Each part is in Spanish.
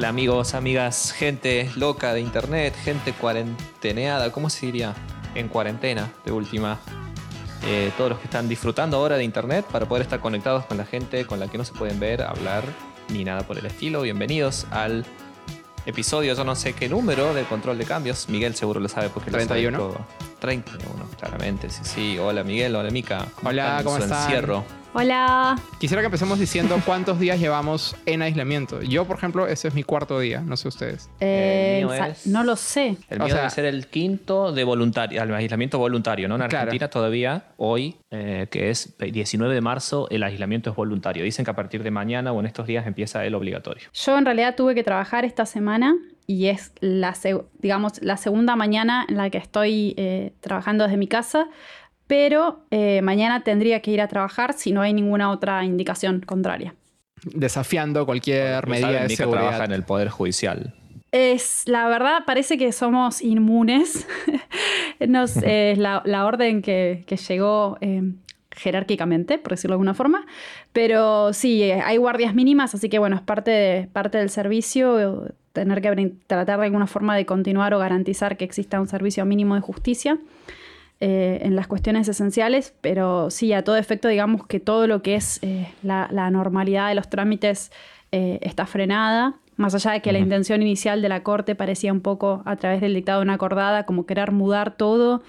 Hola amigos, amigas, gente loca de internet, gente cuarenteneada, ¿cómo se diría? En cuarentena, de última. Eh, todos los que están disfrutando ahora de internet para poder estar conectados con la gente con la que no se pueden ver, hablar, ni nada por el estilo. Bienvenidos al episodio, yo no sé qué número de control de cambios. Miguel seguro lo sabe porque 31. lo sabe todo. 31, claramente, sí, sí. Hola Miguel, hola Mica. Hola, en ¿cómo su están? encierro? Hola. Quisiera que empecemos diciendo cuántos días llevamos en aislamiento. Yo, por ejemplo, ese es mi cuarto día, no sé ustedes. Eh, El mío sa- es- No lo sé. El O mío sea- debe ser el quinto de voluntario, al aislamiento voluntario, ¿no? En Claro. Argentina todavía, hoy, eh, que es 19 de marzo, el aislamiento es voluntario. Dicen que a partir de mañana o en estos días empieza el obligatorio. Yo en realidad tuve que trabajar esta semana y es la, seg- digamos, la segunda mañana en la que estoy eh, trabajando desde mi casa, pero eh, mañana tendría que ir a trabajar si no hay ninguna otra indicación contraria. Desafiando cualquier Como medida saben, de trabaja seguridad. en el Poder Judicial. Es, la verdad, parece que somos inmunes. Nos, eh, es la, la orden que, que llegó eh, jerárquicamente, por decirlo de alguna forma. Pero sí, eh, hay guardias mínimas, así que bueno, es parte, de- parte del servicio eh, tener que tratar de alguna forma de continuar o garantizar que exista un servicio mínimo de justicia. Eh, en las cuestiones esenciales, pero sí, a todo efecto, digamos que todo lo que es eh, la, la normalidad de los trámites eh, está frenada, más allá de que la intención inicial de la Corte parecía un poco, a través del dictado de una acordada, como querer mudar todo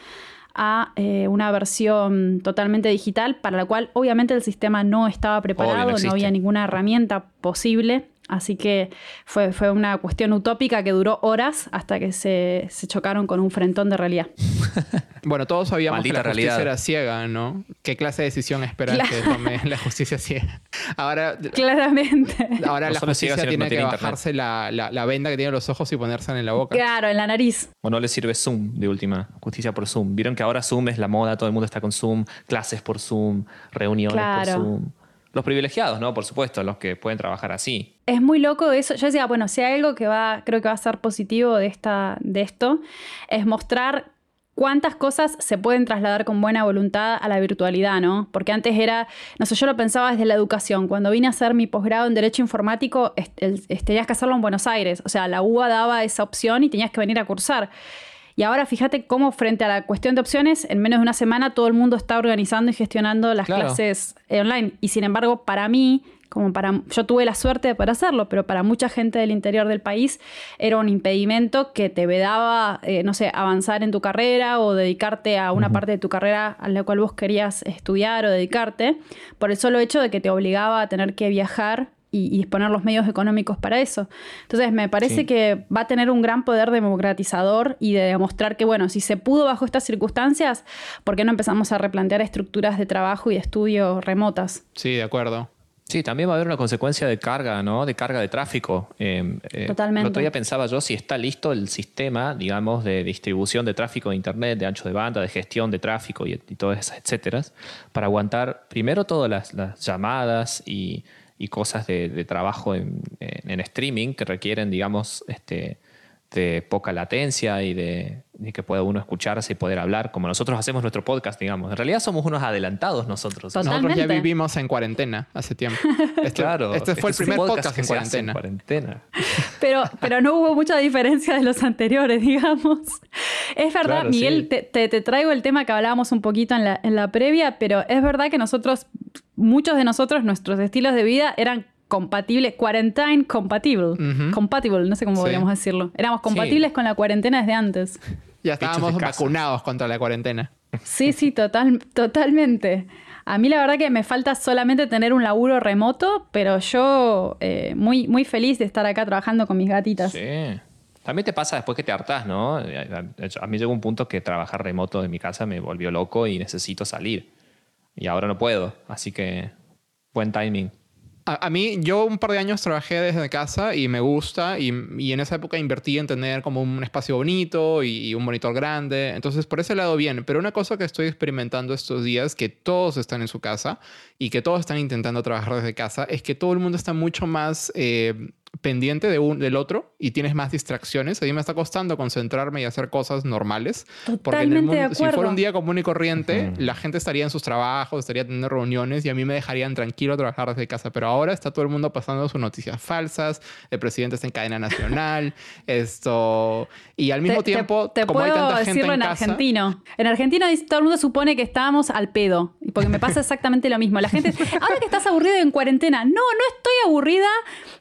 a eh, una versión totalmente digital, para la cual obviamente el sistema no estaba preparado, no, había ninguna herramienta posible. Así que fue, fue una cuestión utópica que duró horas hasta que se, se chocaron con un frentón de realidad. Bueno, todos sabíamos Maldita que la justicia realidad. era ciega, ¿no? ¿Qué clase de decisión esperan Claro. que tome la justicia ciega? Ahora, Claramente. ahora No la ciega, justicia que tiene no que internet. bajarse la, la- la venda que tiene en los ojos y ponérsela en la boca. Claro, en la nariz. O no le sirve Zoom, de última. Justicia por Zoom. Vieron que ahora Zoom es la moda, todo el mundo está con Zoom, clases por Zoom, reuniones Claro. por Zoom. Los privilegiados, ¿no? Por supuesto, los que pueden trabajar así. Es muy loco eso. Yo decía, bueno, si hay algo que va, creo que va a ser positivo de, esta, de esto, es mostrar cuántas cosas se pueden trasladar con buena voluntad a la virtualidad, ¿no? Porque antes era, no sé, yo lo pensaba desde la educación. Cuando vine a hacer mi posgrado en Derecho Informático, tenías que hacerlo en Buenos Aires. O sea, la UBA daba esa opción y tenías que venir a cursar. Y ahora fíjate cómo frente a la cuestión de opciones, en menos de una semana todo el mundo está organizando y gestionando las Claro. clases online. Y sin embargo, para mí, como para yo tuve la suerte de poder hacerlo, pero para mucha gente del interior del país era un impedimento que te vedaba, eh, no sé, avanzar en tu carrera o dedicarte a una parte de tu carrera a la cual vos querías estudiar o dedicarte, por el solo hecho de que te obligaba a tener que viajar y, y disponer los medios económicos para eso. Entonces, me parece Sí. que va a tener un gran poder democratizador y de demostrar que, bueno, si se pudo bajo estas circunstancias, ¿por qué no empezamos a replantear estructuras de trabajo y de estudio remotas? Sí, de acuerdo. Sí, también va a haber una consecuencia de carga, ¿no? De carga de tráfico. Eh, eh, Totalmente. El otro día pensaba yo si está listo el sistema, digamos, de distribución de tráfico de Internet, de ancho de banda, de gestión de tráfico y, y todas esas, etcétera, para aguantar primero todas las, las llamadas y, y cosas de, de trabajo en, en- en streaming que requieren, digamos, este, de poca latencia y de, de que pueda uno escucharse y poder hablar, como nosotros hacemos nuestro podcast, digamos. En realidad somos unos adelantados nosotros. Nosotros ya vivimos en cuarentena hace tiempo. Este, Claro. este fue el es un primer podcast, que en se hace en cuarentena. cuarentena. Pero, pero no hubo mucha diferencia de los anteriores, digamos. Es verdad, Claro, Miguel, sí. te, te- te traigo el tema que hablábamos un poquito en la, en la previa, pero es verdad que nosotros, muchos de nosotros, nuestros estilos de vida eran compatibles, quarantine compatible, compatible, no sé cómo Sí. podríamos decirlo. Éramos compatibles con la cuarentena desde antes. Ya estábamos vacunados contra la cuarentena. Sí, sí, total, totalmente. A mí la verdad que me falta solamente tener un laburo remoto, pero yo eh, muy, muy feliz de estar acá trabajando con mis gatitas. Sí. También te pasa después que te hartás, ¿no? A mí llegó un punto que trabajar remoto de mi casa me volvió loco y necesito salir. Y ahora no puedo, así que buen timing. A, mí, yo un par de años trabajé desde casa y me gusta y, y en esa época invertí en tener como un espacio bonito y, y un monitor grande. Entonces, por ese lado bien. Pero una cosa que estoy experimentando estos días, que todos están en su casa y que todos están intentando trabajar desde casa, es que todo el mundo está mucho más... eh, pendiente de un, del otro y tienes más distracciones. A mí me está costando concentrarme y hacer cosas normales. porque en el mundo, si fuera un día común y corriente, la gente estaría en sus trabajos, estaría teniendo reuniones y a mí me dejarían tranquilo trabajar desde casa. Pero ahora está todo el mundo pasando sus noticias falsas, el presidente está en cadena nacional, esto... Y al mismo tiempo, te, como hay tanta decirlo gente en, en argentino. En argentino todo el mundo supone que estábamos al pedo. Porque me pasa exactamente lo mismo. La gente, ahora que estás aburrido en cuarentena, no, no estoy aburrida,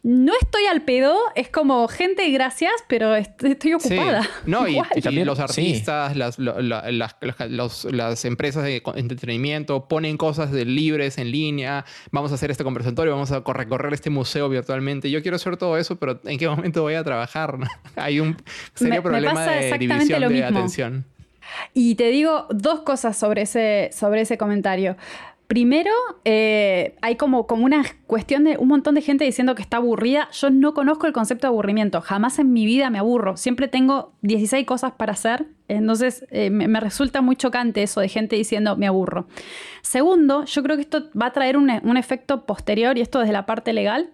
no estoy al pedo, es como gente, gracias, pero estoy ocupada. No, y, también los artistas, las, las, empresas de entretenimiento ponen cosas de libres en línea, vamos a hacer este conversatorio, vamos a recorrer este museo virtualmente. Yo quiero hacer todo eso, pero ¿en qué momento voy a trabajar? Hay un serio problema de división de atención. Y te digo dos cosas sobre ese, sobre ese comentario. Primero, eh, hay como, una cuestión de un montón de gente diciendo que está aburrida. Yo no conozco el concepto de aburrimiento. Jamás en mi vida me aburro. Siempre tengo 16 cosas para hacer. Entonces, eh, me, resulta muy chocante eso de gente diciendo me aburro. Segundo, yo creo que esto va a traer un, efecto posterior, y esto desde la parte legal.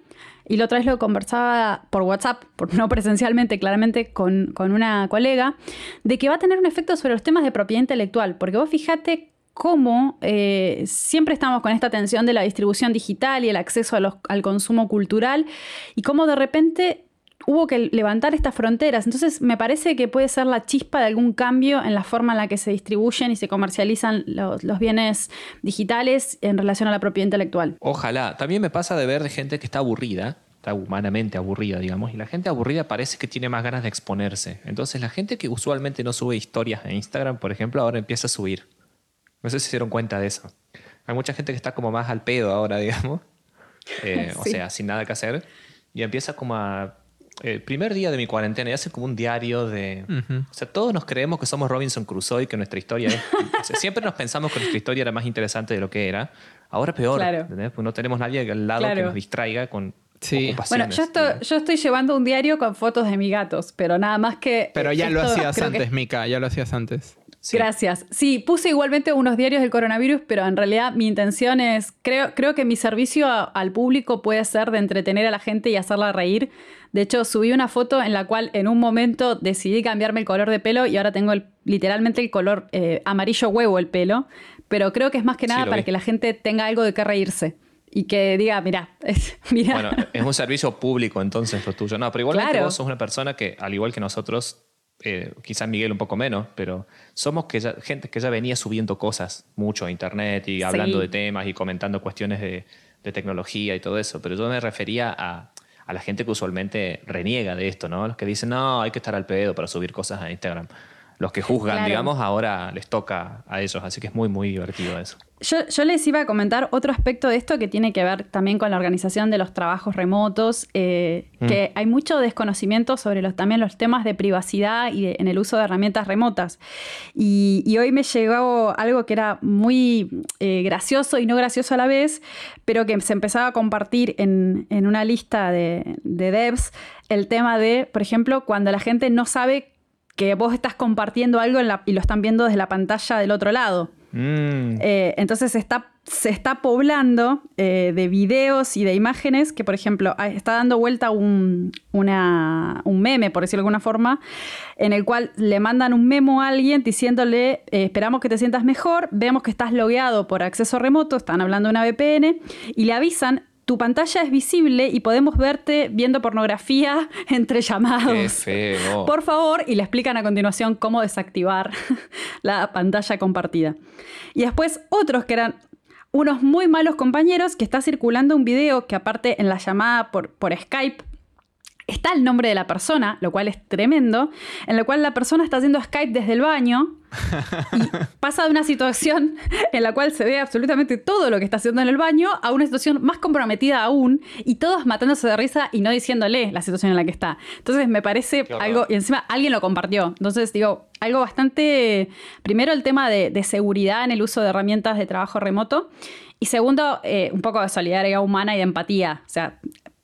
Y la otra vez lo conversaba por WhatsApp, no presencialmente, claramente con, con una colega, de que va a tener un efecto sobre los temas de propiedad intelectual. Porque vos fíjate cómo eh, siempre estamos con esta tensión de la distribución digital y el acceso al consumo cultural y cómo de repente hubo que levantar estas fronteras. Entonces me parece que puede ser la chispa de algún cambio en la forma en la que se distribuyen y se comercializan los, bienes digitales en relación a la propiedad intelectual. Ojalá. También me pasa de ver gente que está aburrida está humanamente aburrida, digamos, y la gente aburrida parece que tiene más ganas de exponerse. Entonces la gente que usualmente no sube historias en Instagram, por ejemplo, ahora empieza a subir. No sé si se dieron cuenta de eso. Hay mucha gente que está como más al pedo ahora, digamos. Eh, o sea, sin nada que hacer. Y empieza como a... El primer día de mi cuarentena y hace como un diario de... O sea, todos nos creemos que somos Robinson Crusoe y que nuestra historia es... siempre nos pensamos que nuestra historia era más interesante de lo que era. Ahora peor. Claro. Porque no tenemos nadie al lado que nos distraiga con Sí. Bueno, yo estoy, yo estoy llevando un diario con fotos de mis gatos, pero nada más que. Pero ya lo hacías antes, Mika, ya lo hacías antes. Gracias. Sí, puse igualmente unos diarios del coronavirus, pero en realidad mi intención es, creo, creo que mi servicio al público puede ser de entretener a la gente y hacerla reír. De hecho, subí una foto en la cual en un momento decidí cambiarme el color de pelo y ahora tengo literalmente el color eh, amarillo huevo el pelo, pero creo que es más que nada para que la gente tenga algo de qué reírse y que diga, mira, mira. Bueno, es un servicio público entonces lo tuyo. No, pero igualmente vos sos una persona que, al igual que nosotros, eh, quizás Miguel un poco menos, pero somos que gente que ya venía subiendo cosas mucho a internet y hablando de temas y comentando cuestiones de, tecnología y todo eso, pero yo me refería a, a, la gente que usualmente reniega de esto, ¿no? Los que dicen, no, hay que estar al pedo para subir cosas a Instagram los que juzgan, digamos, ahora les toca a ellos. Así que es muy, muy divertido eso. Yo, les iba a comentar otro aspecto de esto que tiene que ver también con la organización de los trabajos remotos, eh, mm. que hay mucho desconocimiento sobre los, también los temas de privacidad y en el uso de herramientas remotas. Y, hoy me llegó algo que era muy eh, gracioso y no gracioso a la vez, pero que se empezaba a compartir en, una lista de, de devs, el tema de, por ejemplo, cuando la gente no sabe que vos estás compartiendo algo y lo están viendo desde la pantalla del otro lado. Mm. Eh, entonces está, se está poblando eh, de videos y de imágenes que, por ejemplo, está dando vuelta un, un meme, por decirlo de alguna forma, en el cual le mandan un memo a alguien diciéndole, eh, esperamos que te sientas mejor, vemos que estás logueado por acceso remoto, están hablando de una VPN, y le avisan, tu pantalla es visible y podemos verte viendo pornografía entre llamados. Qué feo. Por favor, y le explican a continuación cómo desactivar la pantalla compartida. Y después otros que eran unos muy malos compañeros que está circulando un video que aparte en la llamada por, por Skype está el nombre de la persona, lo cual es tremendo, en la cual la persona está haciendo Skype desde el baño y pasa de una situación en la cual se ve absolutamente todo lo que está haciendo en el baño a una situación más comprometida aún y todos matándose de risa y no diciéndole la situación en la que está. Entonces me parece algo, y encima alguien lo compartió. Entonces digo, algo bastante, primero el tema de, seguridad en el uso de herramientas de trabajo remoto. Y segundo, eh, un poco de solidaridad humana y de empatía. O sea,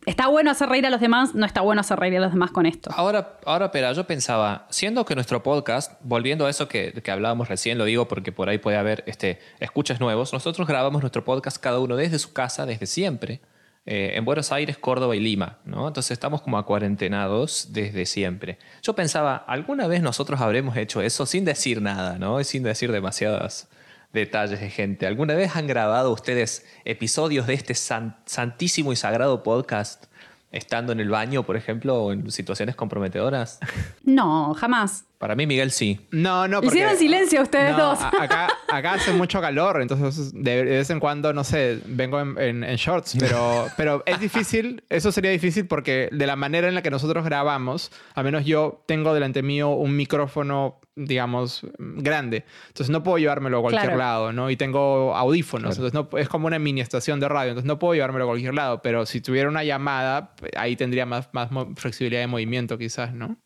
está bueno hacer reír a los demás, no está bueno hacer reír a los demás con esto. Ahora, ahora, yo pensaba, siendo que nuestro podcast, volviendo a eso que, que, hablábamos recién, lo digo porque por ahí puede haber este, escuchas nuevos, nosotros grabamos nuestro podcast cada uno desde su casa, desde siempre. eh, en Buenos Aires, Córdoba y Lima, ¿no? Entonces estamos como a cuarentenados desde siempre. Yo pensaba, ¿alguna vez nosotros habremos hecho eso sin decir nada, ¿no? Y sin decir demasiados detalles de gente. ¿Alguna vez han grabado ustedes episodios de este santísimo y sagrado podcast estando en el baño, por ejemplo, o en situaciones comprometedoras? No, jamás. Para mí, Miguel, sí. No, no. Porque, Hicieron silencio ustedes dos. Acá, acá hace mucho calor, entonces de, vez en cuando, no sé, vengo en, shorts, pero, pero es difícil, eso sería difícil porque de la manera en la que nosotros grabamos, al menos yo tengo delante mío un micrófono digamos, grande. Entonces no puedo llevármelo a cualquier lado, ¿no? Y tengo audífonos, entonces no, es como una mini estación de radio, entonces no puedo llevármelo a cualquier lado, pero si tuviera una llamada, ahí tendría más, más flexibilidad de movimiento quizás, ¿no?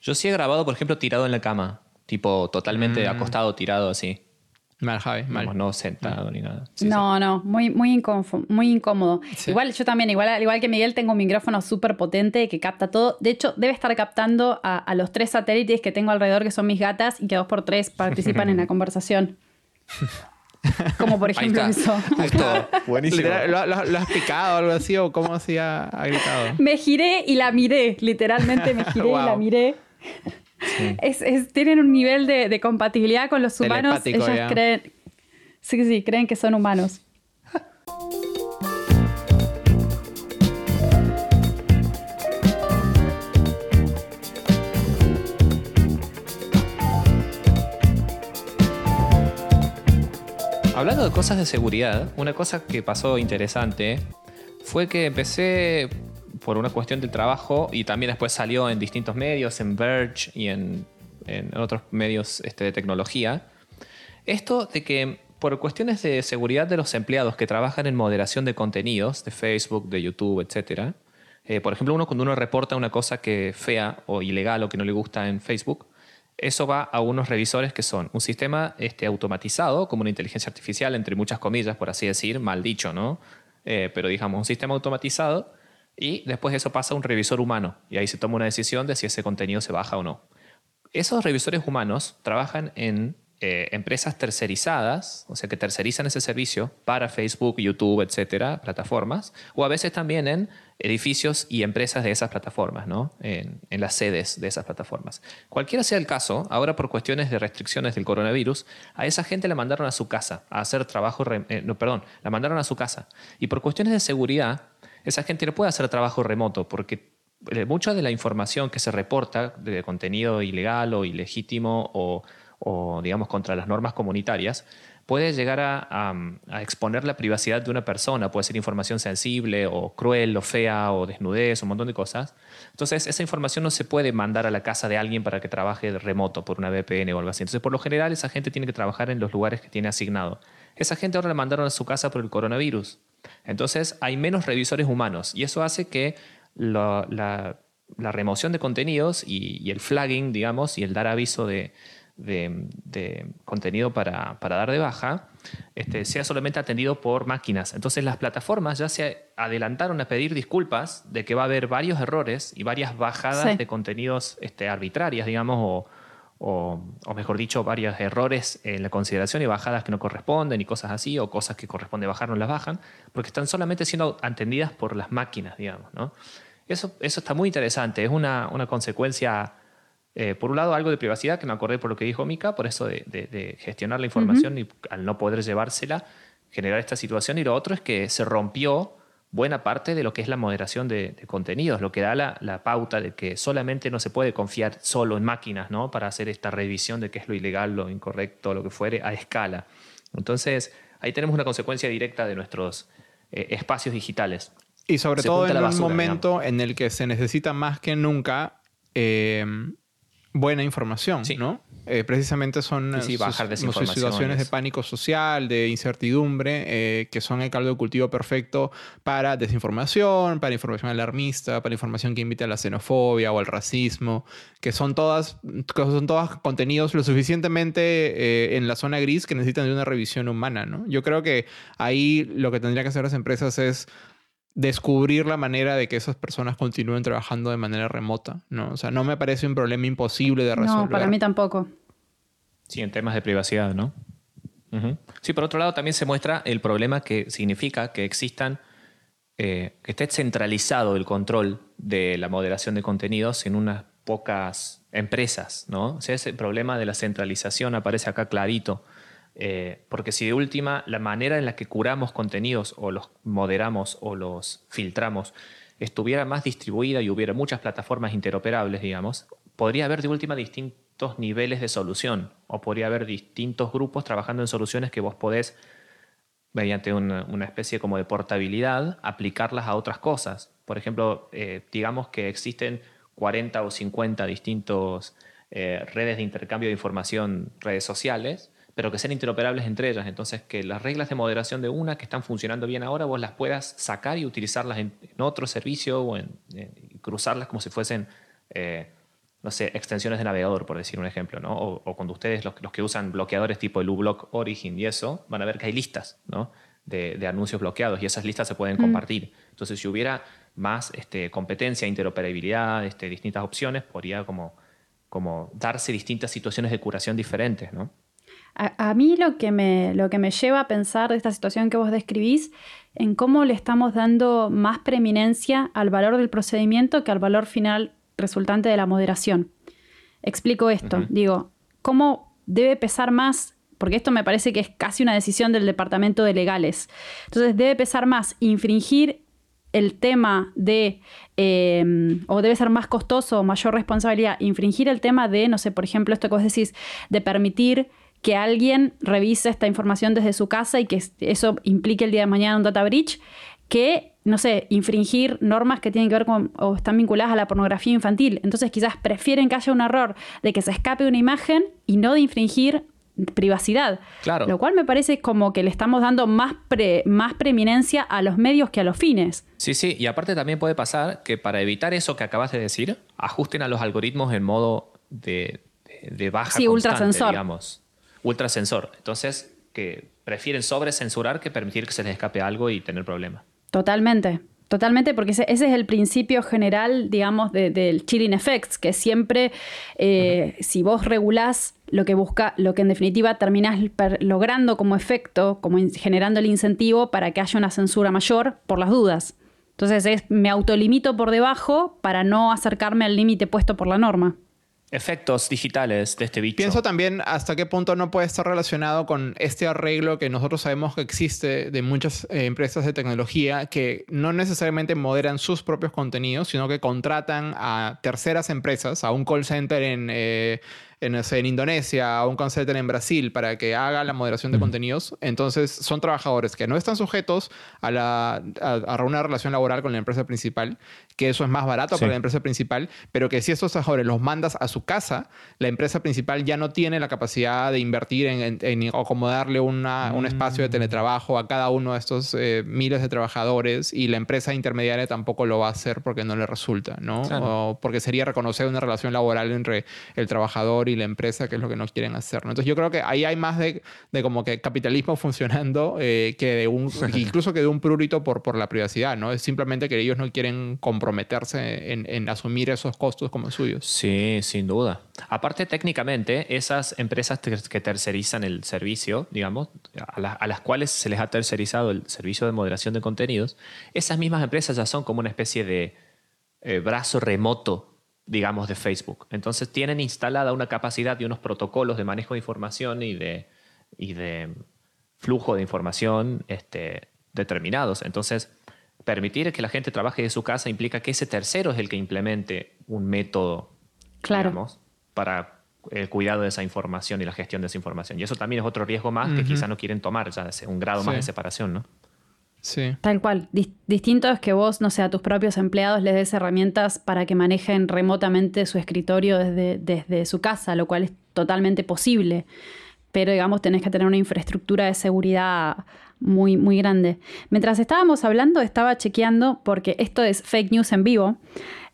Yo sí he grabado, por ejemplo, tirado en la cama. Tipo, totalmente mm. acostado, tirado así. Mal, Javi, mal. No, sentado ni nada. no, no, muy, muy, muy incómodo. Igual, yo también, igual, igual que Miguel, tengo un micrófono súper potente que capta todo. De hecho, debe estar captando a, los tres satélites que tengo alrededor, que son mis gatas, y que dos por tres participan en la conversación. Como por ejemplo eso. Buenísimo. ¿Lo, has picado o algo así? ¿O cómo así ha, gritado? Me giré y la miré. Literalmente me giré y la miré. tienen un nivel de, compatibilidad con los humanos. Ellas creen. Sí, sí, creen que son humanos. Hablando de cosas de seguridad, una cosa que pasó interesante fue que empecé por una cuestión del trabajo y también después salió en distintos medios, en Verge y en, otros medios este, de tecnología. Esto de que por cuestiones de seguridad de los empleados que trabajan en moderación de contenidos, de Facebook, de YouTube, etc. Eh, por ejemplo, uno cuando uno reporta una cosa que fea o ilegal o que no le gusta en Facebook, eso va a unos revisores que son un sistema este, automatizado, como una inteligencia artificial, entre muchas comillas, por así decir, mal dicho, ¿no? Eh, pero digamos, un sistema automatizado y después eso pasa a un revisor humano y ahí se toma una decisión de si ese contenido se baja o no. Esos revisores humanos trabajan en eh, empresas tercerizadas, o sea que tercerizan ese servicio para Facebook, YouTube, etcétera, plataformas, o a veces también en edificios y empresas de esas plataformas, ¿no? en, las sedes de esas plataformas. Cualquiera sea el caso, ahora por cuestiones de restricciones del coronavirus, a esa gente la mandaron a su casa a hacer trabajo, eh, no, perdón, la mandaron a su casa. Y por cuestiones de seguridad, esa gente no puede hacer trabajo remoto porque eh, mucha de la información que se reporta de contenido ilegal o ilegítimo o, digamos, contra las normas comunitarias puede llegar a, exponer la privacidad de una persona, puede ser información sensible o cruel o fea o desnudez, un montón de cosas. Entonces, esa información no se puede mandar a la casa de alguien para que trabaje remoto por una VPN o algo así. Entonces, por lo general, esa gente tiene que trabajar en los lugares que tiene asignado. Esa gente ahora la mandaron a su casa por el coronavirus. Entonces hay menos revisores humanos y eso hace que la, remoción de contenidos y, el flagging, digamos, y el dar aviso de, contenido para, dar de baja este, sea solamente atendido por máquinas. Entonces las plataformas ya se adelantaron a pedir disculpas de que va a haber varios errores y varias bajadas de contenidos este, arbitrarias, digamos, o, o, mejor dicho, varios errores en la consideración y bajadas que no corresponden y cosas así, o cosas que corresponde bajar no las bajan, porque están solamente siendo atendidas por las máquinas, digamos. ¿no? Eso, eso está muy interesante, es una, una consecuencia, eh, por un lado, algo de privacidad, que me acordé por lo que dijo Mika, por eso de, de, gestionar la información y al no poder llevársela, generar esta situación, y lo otro es que se rompió buena parte de lo que es la moderación de, contenidos, lo que da la, pauta de que solamente no se puede confiar solo en máquinas ¿no? para hacer esta revisión de qué es lo ilegal, lo incorrecto, lo que fuere, a escala. Entonces, ahí tenemos una consecuencia directa de nuestros eh, espacios digitales. Y sobre todo en un momento en el que se necesita más que nunca eh, buena información, ¿no? Eh, precisamente son eh, situaciones de pánico social, de incertidumbre, eh, que son el caldo de cultivo perfecto para desinformación, para información alarmista, para información que invita a la xenofobia o al racismo, que son todas, que son todos contenidos lo suficientemente en la zona gris que necesitan de una revisión humana, ¿no? Yo creo que ahí lo que tendrían que hacer las empresas es descubrir la manera de que esas personas continúen trabajando de manera remota, ¿no? O sea, no me parece un problema imposible de resolver. No, para mí tampoco. Sí, en temas de privacidad, ¿no? Sí, por otro lado también se muestra el problema que significa que existan eh, que esté centralizado el control de la moderación de contenidos en unas pocas empresas, ¿no? O sea, ese problema de la centralización aparece acá clarito. Eh, porque si de última la manera en la que curamos contenidos o los moderamos o los filtramos estuviera más distribuida y hubiera muchas plataformas interoperables, digamos, podría haber de última distintos niveles de solución o podría haber distintos grupos trabajando en soluciones que vos podés, mediante una, especie como de portabilidad, aplicarlas a otras cosas. Por ejemplo, eh, digamos que existen 40 o 50 distintos eh, redes de intercambio de información, redes sociales, pero que sean interoperables entre ellas. Entonces, que las reglas de moderación de una que están funcionando bien ahora, vos las puedas sacar y utilizarlas en, otro servicio o en, cruzarlas como si fuesen, eh, no sé, extensiones de navegador, por decir un ejemplo, ¿no? O, cuando ustedes, los, que usan bloqueadores tipo el uBlock Origin y eso, van a ver que hay listas, ¿no? De, anuncios bloqueados y esas listas se pueden mm. compartir. Entonces, si hubiera más este, competencia, interoperabilidad, este, distintas opciones, podría como, como darse distintas situaciones de curación diferentes, ¿no? A, mí lo que, me, lo que me lleva a pensar de esta situación que vos describís, en cómo le estamos dando más preeminencia al valor del procedimiento que al valor final resultante de la moderación. Explico esto, digo, ¿cómo debe pesar más? Porque esto me parece que es casi una decisión del Departamento de Legales. Entonces, debe pesar más infringir el tema de, em, o debe ser más costoso o mayor responsabilidad, infringir el tema de, no sé, por ejemplo, esto que vos decís, de permitir que alguien revise esta información desde su casa y que eso implique el día de mañana un data breach, que, no sé, infringir normas que tienen que ver con o están vinculadas a la pornografía infantil. Entonces quizás prefieren que haya un error de que se escape una imagen y no de infringir privacidad. Claro. Lo cual me parece como que le estamos dando más, más preeminencia a los medios que a los fines. Sí, sí, y aparte también puede pasar que para evitar eso que acabas de decir, ajusten a los algoritmos en modo de, de, baja sí, ultrasensor. digamos ultrasensor. Entonces, que prefieren sobrecensurar que permitir que se les escape algo y tener problemas. Totalmente. Totalmente, porque ese, es el principio general, digamos, del chilling effects, que siempre, eh, si vos regulás lo que busca, lo que en definitiva terminás logrando como efecto, como generando el incentivo para que haya una censura mayor por las dudas. Entonces es, me autolimito por debajo para no acercarme al límite puesto por la norma efectos digitales de este bicho. Pienso también hasta qué punto no puede estar relacionado con este arreglo que nosotros sabemos que existe de muchas eh, empresas de tecnología que no necesariamente moderan sus propios contenidos, sino que contratan a terceras empresas, a un call center en... Eh, en, en Indonesia o un center en Brasil para que haga la moderación de contenidos. Entonces son trabajadores que no están sujetos a, la, a una relación laboral con la empresa principal que eso es más barato para la empresa principal, pero que si estos trabajadores los mandas a su casa, la empresa principal ya no tiene la capacidad de invertir en, acomodarle una, un espacio de mm. teletrabajo a cada uno de estos eh, miles de trabajadores y la empresa intermediaria tampoco lo va a hacer porque no le resulta, ¿no? O porque sería reconocer una relación laboral entre el trabajador y la empresa, que es lo que no quieren hacer, ¿no? Entonces yo creo que ahí hay más de, de como que capitalismo funcionando eh, que de un, incluso que de un prurito por, por la privacidad, ¿no? Es simplemente que ellos no quieren comprometer comprometerse en, asumir esos costos como suyos. Sí, sin duda. Aparte, técnicamente, esas empresas que tercerizan el servicio, digamos, a, las cuales se les ha tercerizado el servicio de moderación de contenidos, esas mismas empresas ya son como una especie de eh, brazo remoto digamos, de Facebook. Entonces tienen instalada una capacidad y unos protocolos de manejo de información y de, y de flujo de información este, determinados. Entonces, permitir que la gente trabaje de su casa implica que ese tercero es el que implemente un método, para el cuidado de esa información y la gestión de esa información. Y eso también es otro riesgo más que quizá no quieren tomar, ya un grado más de separación, ¿no? Sí. Tal cual. distinto es que vos, no sé, a tus propios empleados les des herramientas para que manejen remotamente su escritorio desde, desde su casa, lo cual es totalmente posible. Pero, digamos, tenés que tener una infraestructura de seguridad muy, muy grande. Mientras estábamos hablando, estaba chequeando, porque esto es fake news en vivo.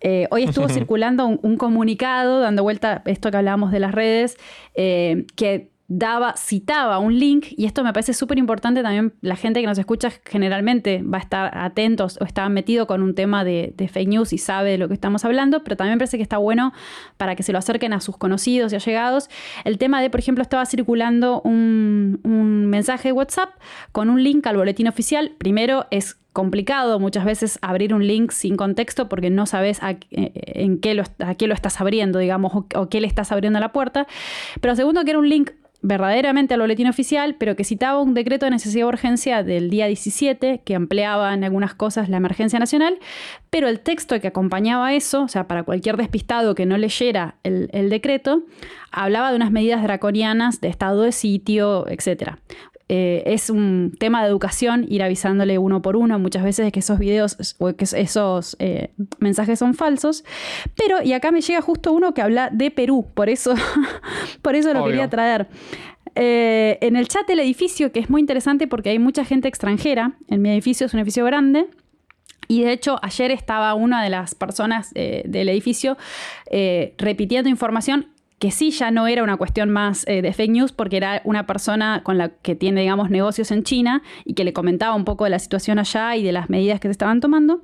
Eh, hoy estuvo circulando un, comunicado, dando vuelta esto que hablábamos de las redes, eh, que daba, citaba un link, y esto me parece súper importante también, la gente que nos escucha generalmente va a estar atentos o está metido con un tema de, fake news y sabe de lo que estamos hablando, pero también parece que está bueno para que se lo acerquen a sus conocidos y allegados. El tema de, por ejemplo, estaba circulando un, un mensaje de WhatsApp con un link al boletín oficial. Primero es complicado muchas veces abrir un link sin contexto porque no sabes a, eh, en qué lo, lo estás abriendo, digamos, o, qué le estás abriendo la puerta. Pero segundo, que era un link verdaderamente al boletín oficial, pero que citaba un decreto de necesidad de urgencia del día 17 que ampliaba en algunas cosas la emergencia nacional, pero el texto que acompañaba eso, o sea, para cualquier despistado que no leyera el, el decreto, hablaba de unas medidas draconianas de estado de sitio, etc. Eh, es un tema de educación ir avisándole uno por uno muchas veces que esos videos o que esos eh, mensajes son falsos. Pero, y acá me llega justo uno que habla de Perú, por eso, por eso lo quería traer. Eh, en el chat del edificio, que es muy interesante porque hay mucha gente extranjera, en mi edificio es un edificio grande, y de hecho, ayer estaba una de las personas del edificio repitiendo información que sí ya no era una cuestión más eh, de fake news porque era una persona con la que tiene, digamos, negocios en China y que le comentaba un poco de la situación allá y de las medidas que se estaban tomando.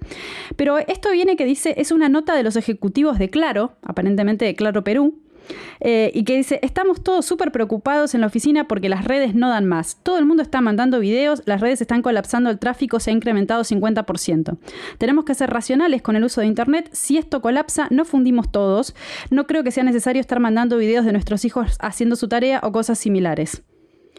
Pero esto viene que dice, es una nota de los ejecutivos de Claro, aparentemente de Claro Perú, eh, y que dice, estamos todos súper preocupados en la oficina porque las redes no dan más. Todo el mundo está mandando videos, las redes están colapsando, el tráfico se ha incrementado 50%. Tenemos que ser racionales con el uso de Internet. Si esto colapsa, no fundimos todos. No creo que sea necesario estar mandando videos de nuestros hijos haciendo su tarea o cosas similares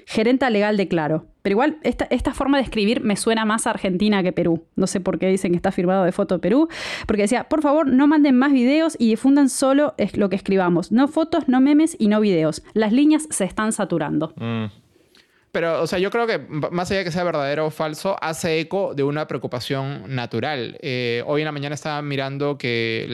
gerenta legal de Claro. Pero igual, esta, esta, forma de escribir me suena más a Argentina que Perú. No sé por qué dicen que está firmado de foto Perú. Porque decía, por favor, no manden más videos y difundan solo lo que escribamos. No fotos, no memes y no videos. Las líneas se están saturando. Mm. Pero, o sea, yo creo que más allá de que sea verdadero o falso, hace eco de una preocupación natural. Eh, hoy en la mañana estaba mirando que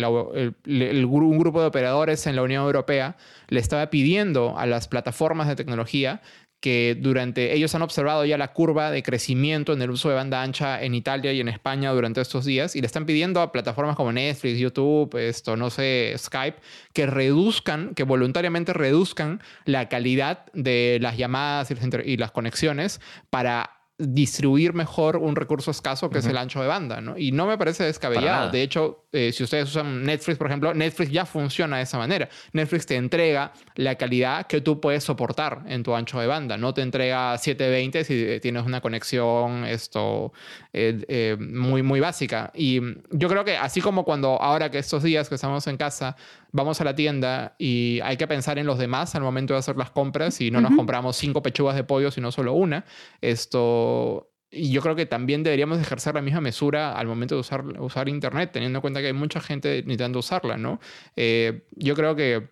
un grupo de operadores en la Unión Europea le estaba pidiendo a las plataformas de tecnología que durante ellos han observado ya la curva de crecimiento en el uso de banda ancha en Italia y en España durante estos días y le están pidiendo a plataformas como Netflix, YouTube, esto, no sé, Skype, que reduzcan, que voluntariamente reduzcan la calidad de las llamadas y las conexiones para distribuir mejor un recurso escaso que es el ancho de banda, ¿no? Y no me parece descabellado. De hecho, eh, si ustedes usan Netflix, por ejemplo, Netflix ya funciona de esa manera. Netflix te entrega la calidad que tú puedes soportar en tu ancho de banda. No te entrega 720 si tienes una conexión esto, eh, eh, muy, muy básica. Y yo creo que así como cuando ahora que estos días que estamos en casa vamos a la tienda y hay que pensar en los demás al momento de hacer las compras y no nos compramos cinco pechugas de pollo, sino solo una. Esto, y yo creo que también deberíamos ejercer la misma mesura al momento de usar, usar Internet, teniendo en cuenta que hay mucha gente intentando usarla, ¿no? Eh, yo creo que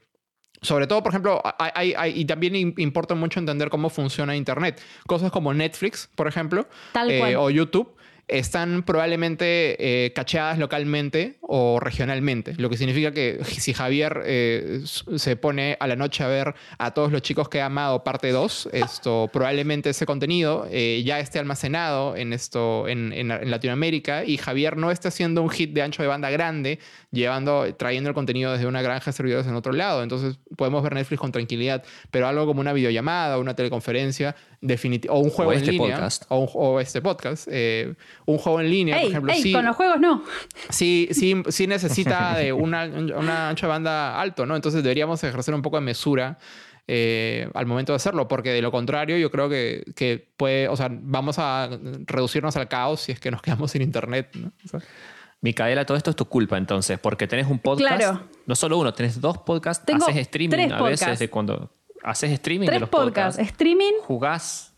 sobre todo, por ejemplo, hay, y también importa mucho entender cómo funciona Internet. Cosas como Netflix, por ejemplo, eh, o YouTube están probablemente eh, cacheadas localmente o regionalmente, lo que significa que si Javier eh, se pone a la noche a ver a todos los chicos que ha amado parte 2, esto probablemente ese contenido eh, ya esté almacenado en esto en, en, Latinoamérica y Javier no está haciendo un hit de ancho de banda grande, llevando trayendo el contenido desde una granja de servidores en otro lado, entonces podemos ver Netflix con tranquilidad, pero algo como una videollamada, una teleconferencia, o un juego en este línea, O, este podcast, un juego en línea, por ejemplo. sí, con los juegos no. Sí, sí, sí necesita de una, una ancha banda alto, ¿no? Entonces deberíamos ejercer un poco de mesura eh, al momento de hacerlo, porque de lo contrario yo creo que, que, puede, o sea, vamos a reducirnos al caos si es que nos quedamos sin internet, ¿no? Micaela, todo esto es tu culpa entonces, porque tenés un podcast, claro. no solo uno, tenés dos podcasts, haces streaming a veces de cuando haces streaming de los podcasts, streaming. Jugás.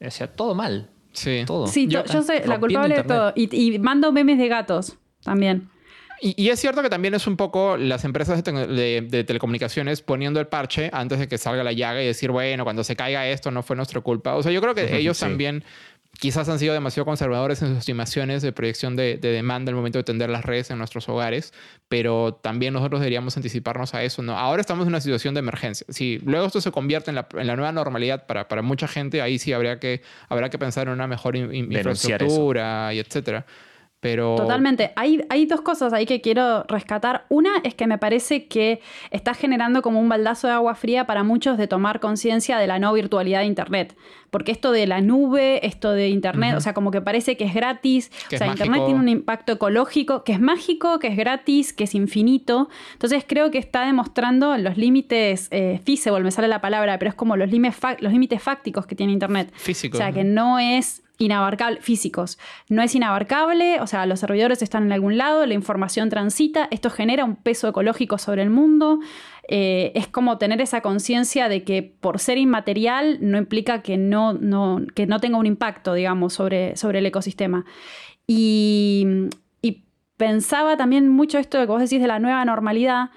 O sea, todo mal. Sí. Todo. Sí, yo, soy la culpable de todo. Y, mando memes de gatos también. Y, es cierto que también es un poco las empresas de, telecomunicaciones poniendo el parche antes de que salga la llaga y decir, bueno, cuando se caiga esto no fue nuestra culpa. O sea, yo creo que ellos también quizás han sido demasiado conservadores en sus estimaciones de proyección de, demanda al momento de tender las redes en nuestros hogares, pero también nosotros deberíamos anticiparnos a eso. ¿no? Ahora estamos en una situación de emergencia. Si luego esto se convierte en la, nueva normalidad para, para, mucha gente, ahí sí habría que, habrá que pensar en una mejor infraestructura y etcétera. Pero... Totalmente. Hay, hay dos cosas ahí que quiero rescatar. Una es que me parece que está generando como un baldazo de agua fría para muchos de tomar conciencia de la no virtualidad de Internet. Porque esto de la nube, esto de Internet, o sea, como que parece que es gratis. Que o sea, Internet mágico. tiene un impacto ecológico, que es mágico, que es gratis, que es infinito. Entonces creo que está demostrando los límites, eh, feasible, me sale la palabra, pero es como los límites, los límites fácticos que tiene Internet. Físicos, O sea, que no es inabarcable, físicos, no es inabarcable, o sea, los servidores están en algún lado, la información transita, esto genera un peso ecológico sobre el mundo, eh, es como tener esa conciencia de que por ser inmaterial no implica que no, no, que no tenga un impacto, digamos, sobre, sobre el ecosistema. Y, y pensaba también mucho esto de que vos decís de la nueva normalidad,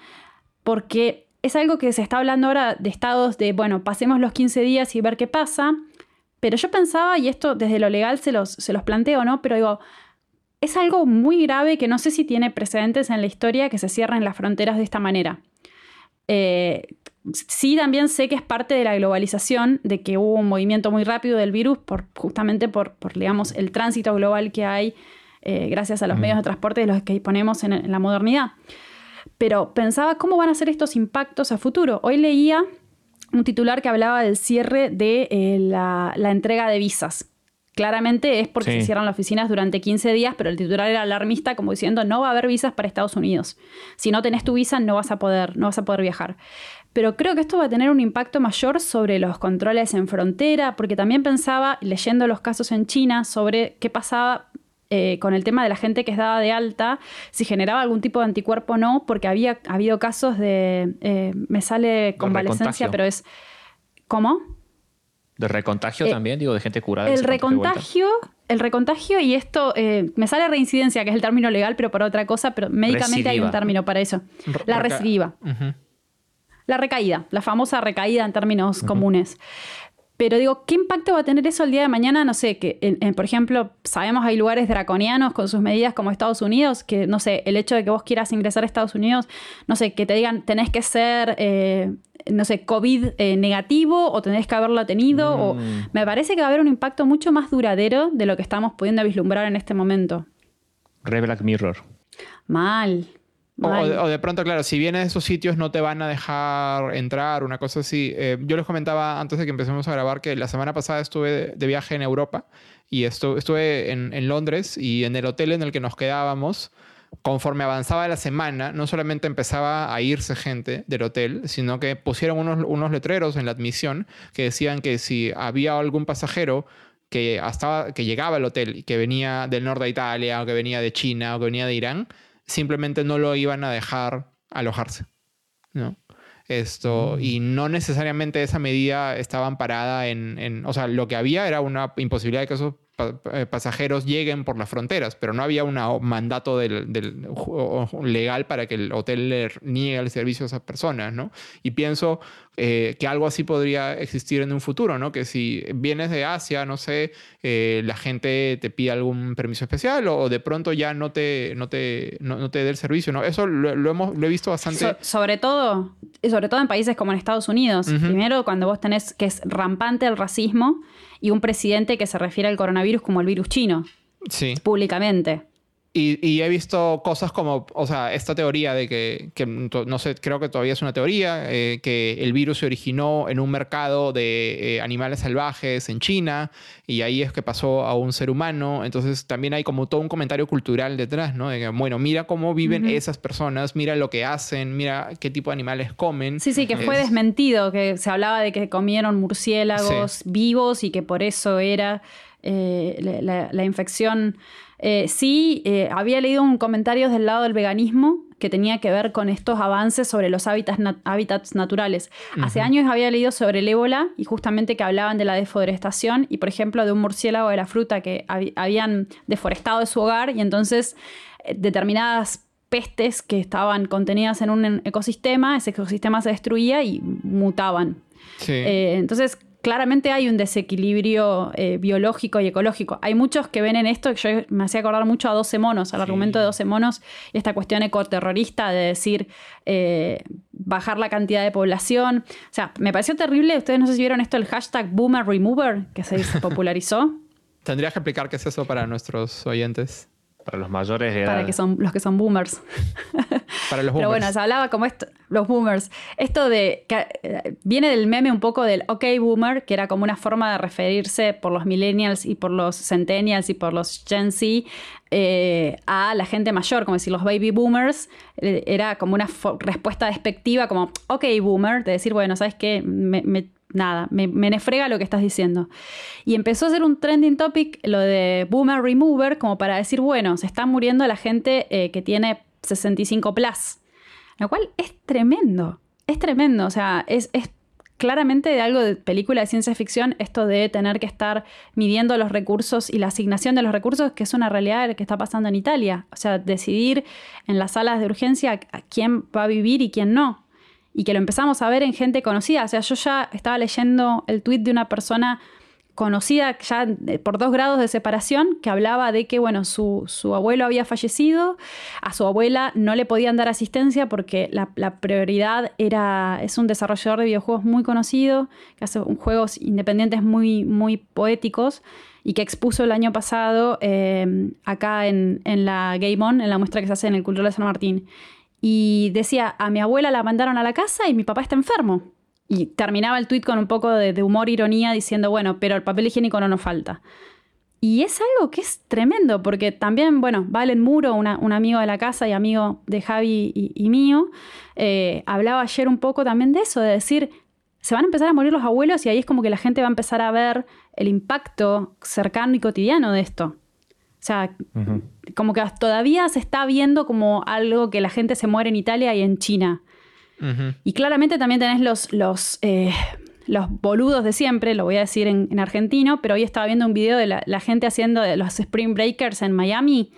porque es algo que se está hablando ahora de estados de, bueno, pasemos los 15 días y ver qué pasa. Pero yo pensaba, y esto desde lo legal se los, se los planteo, ¿no? Pero digo, es algo muy grave que no sé si tiene precedentes en la historia que se cierren las fronteras de esta manera. Eh, sí, también sé que es parte de la globalización, de que hubo un movimiento muy rápido del virus, por, justamente por, por, digamos, el tránsito global que hay eh, gracias a los medios de transporte de los que disponemos en, en la modernidad. Pero pensaba cómo van a ser estos impactos a futuro. Hoy leía un titular que hablaba del cierre de eh, la, la, entrega de visas. Claramente es porque sí. se cierran las oficinas durante 15 días, pero el titular era alarmista, como diciendo no va a haber visas para Estados Unidos. Si no tenés tu visa, no vas a poder, no vas a poder viajar. Pero creo que esto va a tener un impacto mayor sobre los controles en frontera, porque también pensaba, leyendo los casos en China, sobre qué pasaba eh, con el tema de la gente que es dada de alta, si generaba algún tipo de anticuerpo o no, porque había habido casos de, eh, me sale convalescencia, pero es, ¿cómo? ¿De recontagio eh, también? Digo, de gente curada. El recontagio, el recontagio y esto, eh, me sale reincidencia, que es el término legal, pero para otra cosa, pero médicamente recidiva. hay un término para eso. La recidiva. Uh -huh. La recaída, la famosa recaída en términos uh -huh. comunes. Pero digo, ¿qué impacto va a tener eso el día de mañana? No sé, que en, en, por ejemplo, sabemos hay lugares draconianos con sus medidas como Estados Unidos, que no sé, el hecho de que vos quieras ingresar a Estados Unidos, no sé, que te digan tenés que ser, eh, no sé, COVID eh, negativo o tenés que haberlo tenido. Mm. O, me parece que va a haber un impacto mucho más duradero de lo que estamos pudiendo vislumbrar en este momento. Re Black Mirror. Mal. O, o, de pronto, claro, si vienes de esos sitios no te van a dejar entrar, una cosa así. Eh, yo les comentaba antes de que empecemos a grabar que la semana pasada estuve de, viaje en Europa y estu estuve en, en, Londres y en el hotel en el que nos quedábamos, conforme avanzaba la semana, no solamente empezaba a irse gente del hotel, sino que pusieron unos, unos letreros en la admisión que decían que si había algún pasajero que, hasta, que llegaba al hotel y que venía del norte de Italia o que venía de China o que venía de Irán, simplemente no lo iban a dejar alojarse. ¿no? Esto, mm. Y no necesariamente esa medida estaba amparada en, en, O sea, lo que había era una imposibilidad de que esos pa pasajeros lleguen por las fronteras, pero no había un mandato del, del, legal para que el hotel le niegue el servicio a esas personas, ¿no? Y pienso eh, que algo así podría existir en un futuro, ¿no? Que si vienes de Asia, no sé, eh, la gente te pide algún permiso especial o, o de pronto ya no te, no te, no, no te dé el servicio, ¿no? Eso lo, lo, hemos, lo he visto bastante. So, sobre todo, sobre todo en países como en Estados Unidos. Uh -huh. Primero, cuando vos tenés que es rampante el racismo y un presidente que se refiere al coronavirus como el virus chino. Sí. Públicamente. Y, y, he visto cosas como, o sea, esta teoría de que, que no sé, creo que todavía es una teoría, eh, que el virus se originó en un mercado de eh, animales salvajes en China y ahí es que pasó a un ser humano. Entonces también hay como todo un comentario cultural detrás, ¿no? De que, bueno, mira cómo viven uh -huh. esas personas, mira lo que hacen, mira qué tipo de animales comen. Sí, sí, que fue es... desmentido, que se hablaba de que comieron murciélagos sí. vivos y que por eso era eh, la, la, la infección. Eh, sí, eh, había leído un comentario del lado del veganismo que tenía que ver con estos avances sobre los hábitats, nat hábitats naturales. Uh -huh. Hace años había leído sobre el ébola y justamente que hablaban de la deforestación y, por ejemplo, de un murciélago de la fruta que hab habían deforestado de su hogar y entonces determinadas pestes que estaban contenidas en un ecosistema, ese ecosistema se destruía y mutaban. Sí. Eh, entonces, claramente hay un desequilibrio eh, biológico y ecológico. Hay muchos que ven en esto, yo me hacía acordar mucho a 12 monos, al sí. argumento de 12 monos y esta cuestión ecoterrorista de decir eh, bajar la cantidad de población. O sea, me pareció terrible, ustedes no sé si vieron esto, el hashtag Boomer Remover, que se popularizó. Tendrías que explicar qué es eso para nuestros oyentes. Para los mayores de Para que son, los que son boomers. Para los boomers. Pero bueno, se hablaba como esto, los boomers. Esto de. Que, eh, viene del meme un poco del OK boomer, que era como una forma de referirse por los millennials y por los centennials y por los Gen Z eh, a la gente mayor, como decir, los baby boomers. eh, era como una respuesta despectiva, como OK boomer, de decir, bueno, ¿sabes qué? Me- me- nada, me, me nefrega lo que estás diciendo. Y empezó a ser un trending topic lo de Boomer Remover, como para decir, bueno, se está muriendo la gente eh, que tiene 65 plus. Lo cual es tremendo. Es tremendo. O sea, es, es claramente de algo de película de ciencia ficción esto de tener que estar midiendo los recursos y la asignación de los recursos, que es una realidad que está pasando en Italia. O sea, decidir en las salas de urgencia quién va a vivir y quién no y que lo empezamos a ver en gente conocida. O sea, yo ya estaba leyendo el tweet de una persona conocida ya por dos grados de separación que hablaba de que, bueno, su, su abuelo había fallecido, a su abuela no le podían dar asistencia porque la, prioridad era, es un desarrollador de videojuegos muy conocido, que hace juegos independientes muy, muy poéticos y que expuso el año pasado eh, acá en, en la Game On, en la muestra que se hace en el Cultural de San Martín. Y decía, a mi abuela la mandaron a la casa y mi papá está enfermo. Y terminaba el tuit con un poco de, de humor, ironía, diciendo, bueno, pero el papel higiénico no nos falta. Y es algo que es tremendo, porque también, bueno, Valen Muro, un amigo de la casa y amigo de Javi y, mío, eh, hablaba ayer un poco también de eso, de decir, se van a empezar a morir los abuelos y ahí es como que la gente va a empezar a ver el impacto cercano y cotidiano de esto. O sea. Como que todavía se está viendo como algo que la gente se muere en Italia y en China. Y claramente también tenés los, los, eh, los boludos de siempre, lo voy a decir en, en argentino, pero hoy estaba viendo un video de la, la gente haciendo de los Spring Breakers en Miami,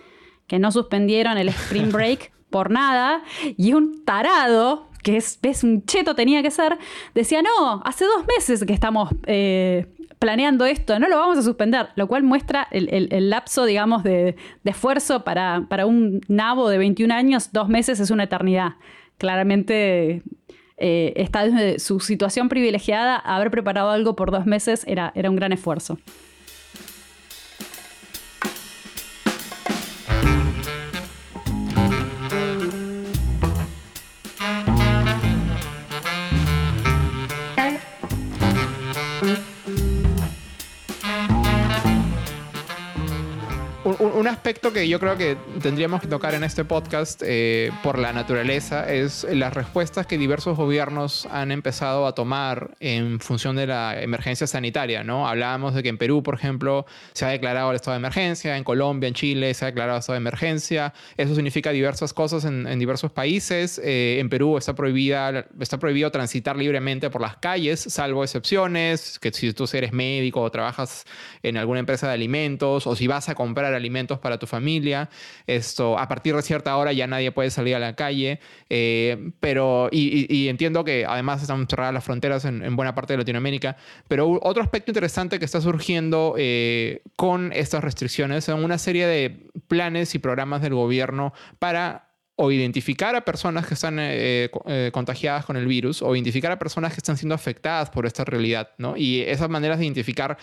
que no suspendieron el Spring Break por nada, y un tarado, que es, un cheto tenía que ser, decía, no, hace dos meses que estamos eh, planeando esto, no lo vamos a suspender, lo cual muestra el, lapso, digamos, de, de esfuerzo para, para un nabo de 21 años, dos meses es una eternidad. Claramente eh, está desde su situación privilegiada, haber preparado algo por dos meses era, era un gran esfuerzo. Aspecto que yo creo que tendríamos que tocar en este podcast eh, por la naturaleza es las respuestas que diversos gobiernos han empezado a tomar en función de la emergencia sanitaria, ¿no? Hablábamos de que en Perú, por ejemplo, se ha declarado el estado de emergencia, en Colombia, en Chile se ha declarado el estado de emergencia. Eso significa diversas cosas en, diversos países. Eh, en Perú está, prohibida, está prohibido transitar libremente por las calles, salvo excepciones, que si tú eres médico o trabajas en alguna empresa de alimentos o si vas a comprar alimentos para tu familia, esto a partir de cierta hora ya nadie puede salir a la calle, eh, pero y, entiendo que además están cerradas las fronteras en, en buena parte de Latinoamérica, pero otro aspecto interesante que está surgiendo eh, con estas restricciones son una serie de planes y programas del gobierno para o identificar a personas que están eh, contagiadas con el virus o identificar a personas que están siendo afectadas por esta realidad, ¿no? Y esas maneras de identificar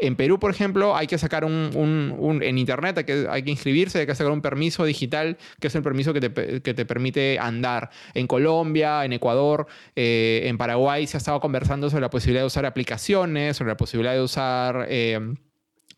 en Perú, por ejemplo, hay que sacar un, en internet, hay que, inscribirse, hay que sacar un permiso digital, que es el permiso que te, que te permite andar. En Colombia, en Ecuador, eh, en Paraguay se ha estado conversando sobre la posibilidad de usar aplicaciones, sobre la posibilidad de usar... eh,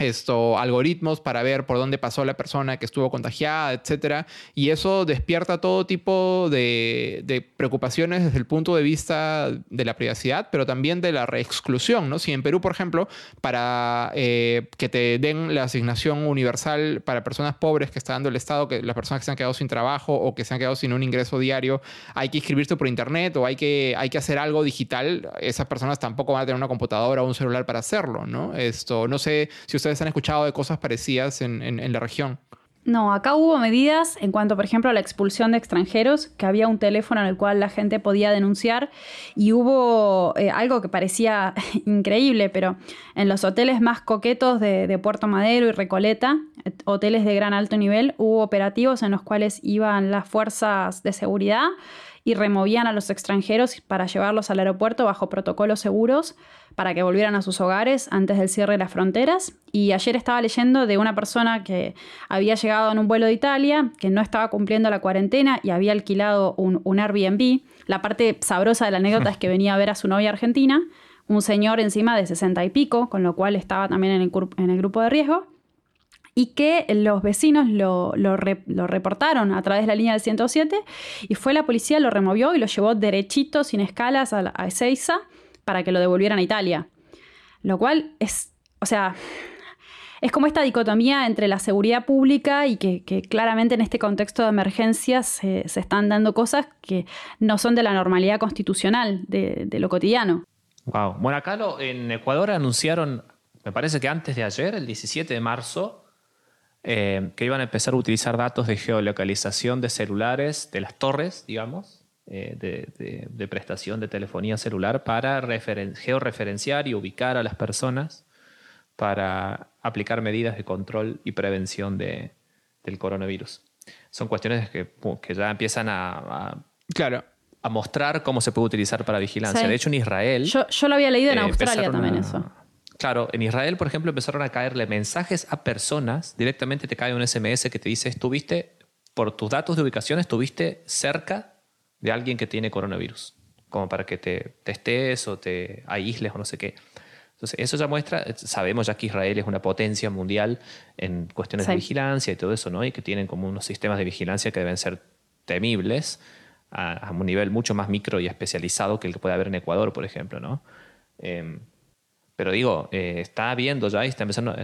esto, algoritmos para ver por dónde pasó la persona que estuvo contagiada, etcétera. Y eso despierta todo tipo de, preocupaciones desde el punto de vista de la privacidad, pero también de la reexclusión, ¿no? Si en Perú, por ejemplo, para eh, que te den la asignación universal para personas pobres que está dando el Estado, que las personas que se han quedado sin trabajo o que se han quedado sin un ingreso diario, hay que inscribirse por internet o hay que, hay que hacer algo digital, esas personas tampoco van a tener una computadora o un celular para hacerlo, ¿no? Esto, no sé si ustedes han escuchado de cosas parecidas en, la región. No, acá hubo medidas en cuanto, por ejemplo, a la expulsión de extranjeros, que había un teléfono en el cual la gente podía denunciar y hubo eh, algo que parecía increíble, pero en los hoteles más coquetos de, de Puerto Madero y Recoleta, hoteles de gran alto nivel, hubo operativos en los cuales iban las fuerzas de seguridad y removían a los extranjeros para llevarlos al aeropuerto bajo protocolos seguros para que volvieran a sus hogares antes del cierre de las fronteras. Y ayer estaba leyendo de una persona que había llegado en un vuelo de Italia, que no estaba cumpliendo la cuarentena y había alquilado un, un Airbnb. La parte sabrosa de la anécdota es que venía a ver a su novia argentina, un señor encima de 60 y pico, con lo cual estaba también en el, en el grupo de riesgo y que los vecinos lo, reportaron a través de la línea del 107 y fue la policía, lo removió y lo llevó derechito, sin escalas, a, a Ezeiza para que lo devolvieran a Italia. Lo cual es, o sea, es como esta dicotomía entre la seguridad pública y que, claramente en este contexto de emergencia se, están dando cosas que no son de la normalidad constitucional, de, lo cotidiano. Wow. Bueno, acá en Ecuador anunciaron, me parece que antes de ayer, el 17 de marzo, eh, que iban a empezar a utilizar datos de geolocalización de celulares, de las torres, digamos, eh, de, prestación de telefonía celular para georreferenciar y ubicar a las personas para aplicar medidas de control y prevención del coronavirus. Son cuestiones que, ya empiezan a, claro. a mostrar cómo se puede utilizar para vigilancia. De hecho, en Israel... Yo, lo había leído en eh, Australia también eso. Claro, en Israel, por ejemplo, empezaron a caerle mensajes a personas. Directamente te cae un SMS que te dice, estuviste, por tus datos de ubicación, estuviste cerca de alguien que tiene coronavirus. Como para que te testes o te aísles o no sé qué. Entonces, eso ya muestra, sabemos ya que Israel es una potencia mundial en cuestiones de vigilancia y todo eso, ¿no? Y que tienen como unos sistemas de vigilancia que deben ser temibles a, un nivel mucho más micro y especializado que el que puede haber en Ecuador, por ejemplo, ¿no? Em, pero digo, eh, está viendo ya y, está empezando,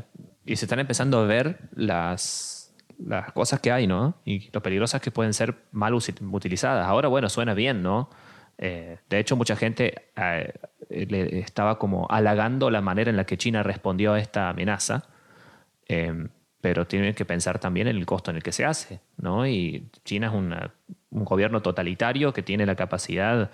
y se están empezando a ver las, las cosas que hay, ¿no? Y lo peligrosas que pueden ser mal utilizadas. Ahora, bueno, suena bien, ¿no? Eh, de hecho, mucha gente eh, le estaba como halagando la manera en la que China respondió a esta amenaza, pero tienen que pensar también en el costo en el que se hace, ¿no? Y China es un gobierno totalitario que tiene la capacidad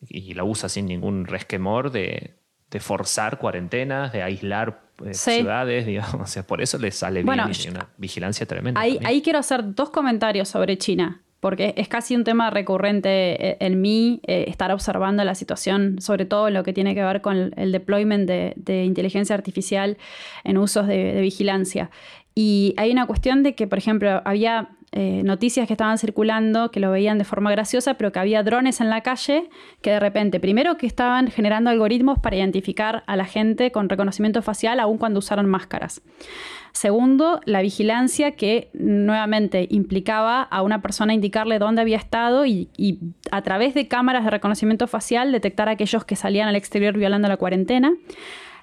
y la usa sin ningún resquemor de, de forzar cuarentenas, de aislar eh, ciudades, digamos. por eso les sale bien una vigilancia tremenda. Ahí, ahí, quiero hacer dos comentarios sobre China, porque es casi un tema recurrente eh, en mí eh, estar observando la situación, sobre todo lo que tiene que ver con el deployment de, inteligencia artificial en usos de, de vigilancia. Y hay una cuestión de que, por ejemplo, había eh, noticias que estaban circulando que lo veían de forma graciosa, pero que había drones en la calle que de repente, primero que estaban generando algoritmos para identificar a la gente con reconocimiento facial aun cuando usaron máscaras. Segundo, la vigilancia que nuevamente implicaba a una persona indicarle dónde había estado y, y, a través de cámaras de reconocimiento facial detectar a aquellos que salían al exterior violando la cuarentena.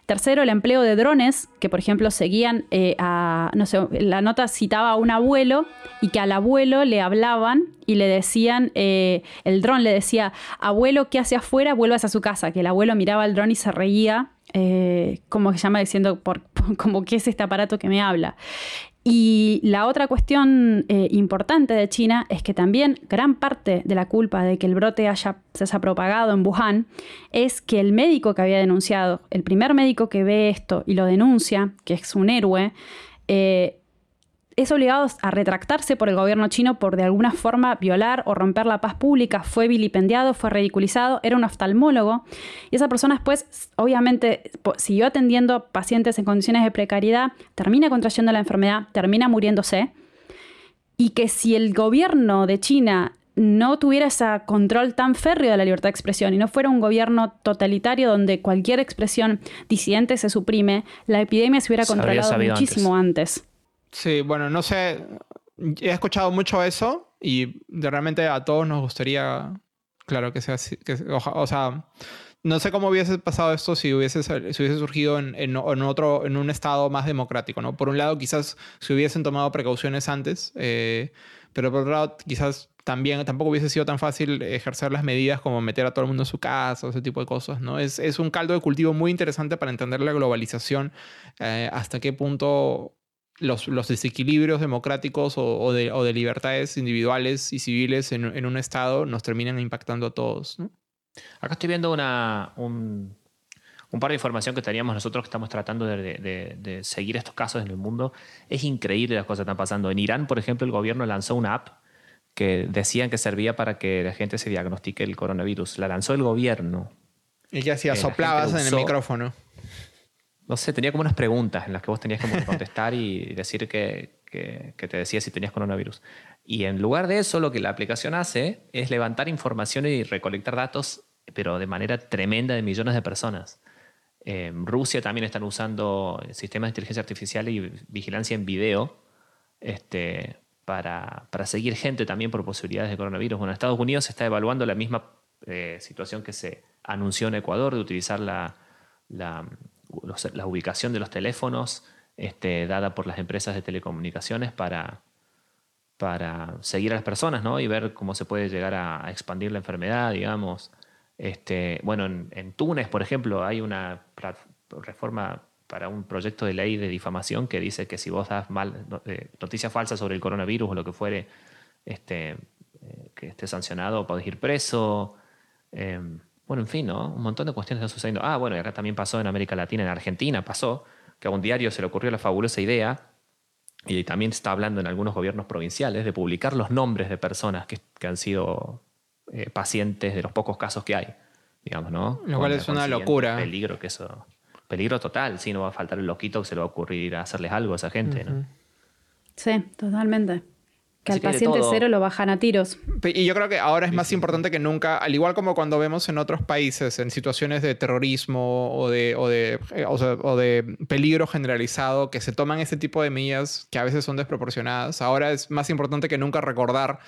Tercero, el empleo de drones, que por ejemplo seguían eh, a, no sé, la nota citaba a un abuelo y que al abuelo le hablaban y le decían, eh, el dron le decía, abuelo, ¿qué hace afuera? Vuelvas a su casa, que el abuelo miraba al dron y se reía, eh, como se llama, diciendo, por, como, ¿qué es este aparato que me habla? Y la otra cuestión eh, importante de China es que también gran parte de la culpa de que el brote haya, se haya propagado en Wuhan es que el médico que había denunciado, el primer médico que ve esto y lo denuncia, que es un héroe, eh, es obligado a retractarse por el gobierno chino por de alguna forma violar o romper la paz pública, fue vilipendiado, fue ridiculizado, era un oftalmólogo. Y esa persona después obviamente siguió atendiendo pacientes en condiciones de precariedad, termina contrayendo la enfermedad, termina muriéndose. Y que si el gobierno de China no tuviera ese control tan férreo de la libertad de expresión y no fuera un gobierno totalitario donde cualquier expresión disidente se suprime, la epidemia se hubiera controlado muchísimo antes. Sí, bueno, no sé. He escuchado mucho eso y realmente a todos nos gustaría, claro, que sea así. Que, o, sea, no sé cómo hubiese pasado esto si hubiese, si hubiese surgido en, en, otro, en un estado más democrático, ¿no? Por un lado, quizás se hubiesen tomado precauciones antes, eh, pero por otro lado, quizás también tampoco hubiese sido tan fácil ejercer las medidas como meter a todo el mundo en su casa, ese tipo de cosas, ¿no? Es, es un caldo de cultivo muy interesante para entender la globalización, eh, hasta qué punto los, desequilibrios democráticos o, de, libertades individuales y civiles en, un Estado nos terminan impactando a todos. Acá estoy viendo una, un, par de información que teníamos nosotros que estamos tratando de, seguir estos casos en el mundo. Es increíble las cosas que están pasando. En Irán, por ejemplo, el gobierno lanzó una app que decían que servía para que la gente se diagnostique el coronavirus. La lanzó el gobierno. ¿Y qué hacía? Eh, la Soplabas en el micrófono. No sé, tenía como unas preguntas en las que vos tenías que contestar y decir que, que- te decía si tenías coronavirus. Y en lugar de eso, lo que la aplicación hace es levantar información y recolectar datos, pero de manera tremenda de millones de personas. En Rusia también están usando sistemas de inteligencia artificial y vigilancia en video este, para, para seguir gente también por posibilidades de coronavirus. Bueno, en Estados Unidos se está evaluando la misma eh, situación que se anunció en Ecuador de utilizar la, los- la ubicación de los teléfonos este, dada por las empresas de telecomunicaciones para, para seguir a las personas ¿no? y ver cómo se puede llegar a, expandir la enfermedad, digamos. Este, bueno, en, en Túnez, por ejemplo, hay una reforma para un proyecto de ley de difamación que dice que si vos das mal, eh, noticias falsas sobre el coronavirus o lo que fuere, este, eh, que esté sancionado, podés ir preso. Eh, bueno, en fin, ¿no? Un montón de cuestiones están sucediendo. Ah, bueno, y acá también pasó en América Latina, en Argentina pasó, que a un diario se le ocurrió la fabulosa idea, y también se está hablando en algunos gobiernos provinciales, de publicar los nombres de personas que, que han sido eh, pacientes de los pocos casos que hay, digamos, ¿no? Lo cual es una locura. Peligro que eso... Peligro total, sí, no va a faltar el loquito que se le va a ocurrir hacerles algo a esa gente, ¿no? Sí, totalmente. Que Así al que paciente cero lo bajan a tiros. Y yo creo que ahora es más importante que nunca, al igual como cuando vemos en otros países, en situaciones de terrorismo o de, o de, eh, o sea, o de peligro generalizado, que se toman ese tipo de medidas que a veces son desproporcionadas. Ahora es más importante que nunca recordar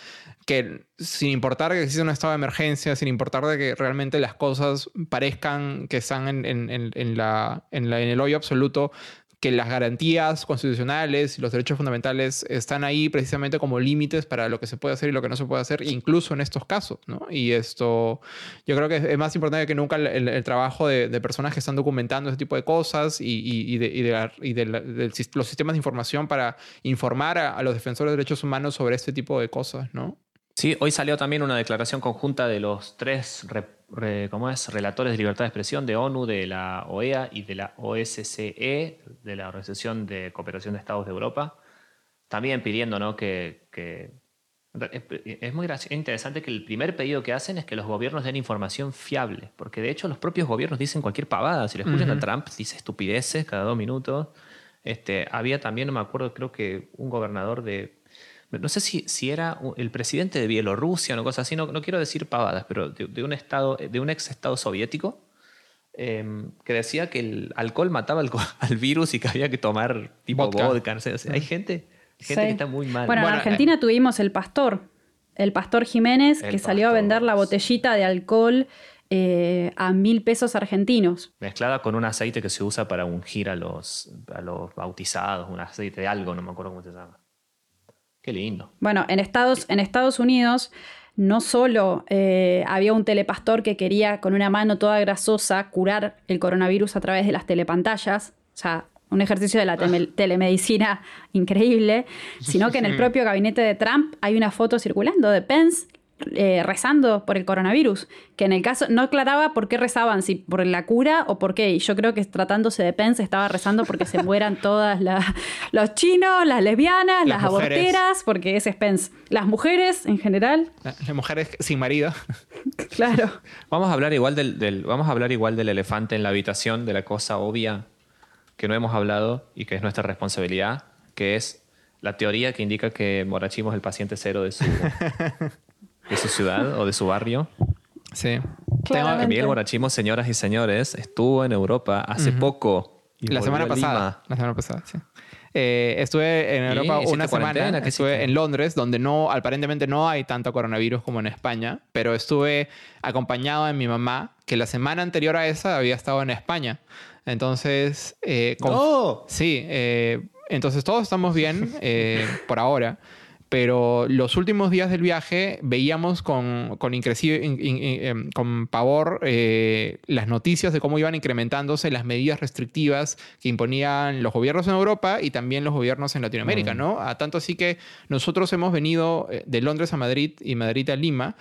que sin importar que exista un estado de emergencia, sin importar de que realmente las cosas parezcan que están en, en- en- en la, en, la- en el hoyo absoluto, que las garantías constitucionales y los derechos fundamentales están ahí precisamente como límites para lo que se puede hacer y lo que no se puede hacer, incluso en estos casos, ¿no? Y esto, yo creo que es más importante que nunca el, trabajo de, de personas que están documentando ese tipo de cosas y, de, los sistemas de información para informar a, los defensores de derechos humanos sobre este tipo de cosas, ¿no? Sí, hoy salió también una declaración conjunta de los tres re- re- ¿cómo es? relatores de libertad de expresión de ONU, de la OEA y de la OSCE, de la Organización de Cooperación de Estados de Europa, también pidiendo ¿no? que, que- es muy interesante que el primer pedido que hacen es que los gobiernos den información fiable, porque de hecho los propios gobiernos dicen cualquier pavada. Si le escuchan a Trump, dice estupideces cada dos minutos. Este, había también, no me acuerdo, creo que un gobernador de no sé si, si era el presidente de Bielorrusia o una cosa así, no, no quiero decir pavadas, pero de, de un estado, de un ex estado soviético, eh, que decía que el alcohol mataba al, virus y que había que tomar tipo Vodka. vodka. no sé, o sea, hay gente, gente Sí. que está muy mal. Bueno, Bueno, en Argentina tuvimos el pastor, el pastor Jiménez, El que salió a vender la botellita de alcohol eh, a mil pesos argentinos. Mezclada con un aceite que se usa para ungir a los, a los bautizados, un aceite de algo, no me acuerdo cómo se llama. Qué lindo. Bueno, en Estados, en Estados Unidos no solo eh, había un telepastor que quería con una mano toda grasosa curar el coronavirus a través de las telepantallas, o sea, un ejercicio de la teme- telemedicina increíble, sino que en el propio gabinete de Trump hay una foto circulando de Pence eh, rezando por el coronavirus, que en el caso no aclaraba por qué rezaban, si por la cura o por qué. Y yo creo que tratándose de Pence estaba rezando porque se mueran todas las, los chinos, las lesbianas, Las aborteras, porque ese es Pence. Las mujeres en general, Las mujeres sin marido. claro. Vamos a hablar igual del, del- vamos a hablar igual del elefante en la habitación, de la cosa obvia que no hemos hablado y que es nuestra responsabilidad, que es la teoría que indica que Morachimo es el paciente cero de su, de su ciudad o de su barrio. Sí. Claramente. Miguel Morachimo, señoras y señores, estuvo en Europa hace poco. y La semana a pasada. La semana pasada, sí. Eh, estuve en. Europa ¿Hiciste una semana. ¿Qué Estuve hiciste? en Londres, donde no, aparentemente no hay tanto coronavirus como en España, pero estuve acompañado de mi mamá, que la semana anterior a esa había estado en España. Entonces, eh, con- ¡No! sí, eh, entonces todos estamos bien eh, por ahora. Pero los últimos días del viaje veíamos con, con, em, con pavor eh, las noticias de cómo iban incrementándose las medidas restrictivas que imponían los gobiernos en Europa y también los gobiernos en Latinoamérica, ¿no? A tanto así que nosotros hemos venido eh, de Londres a Madrid y Madrid a Lima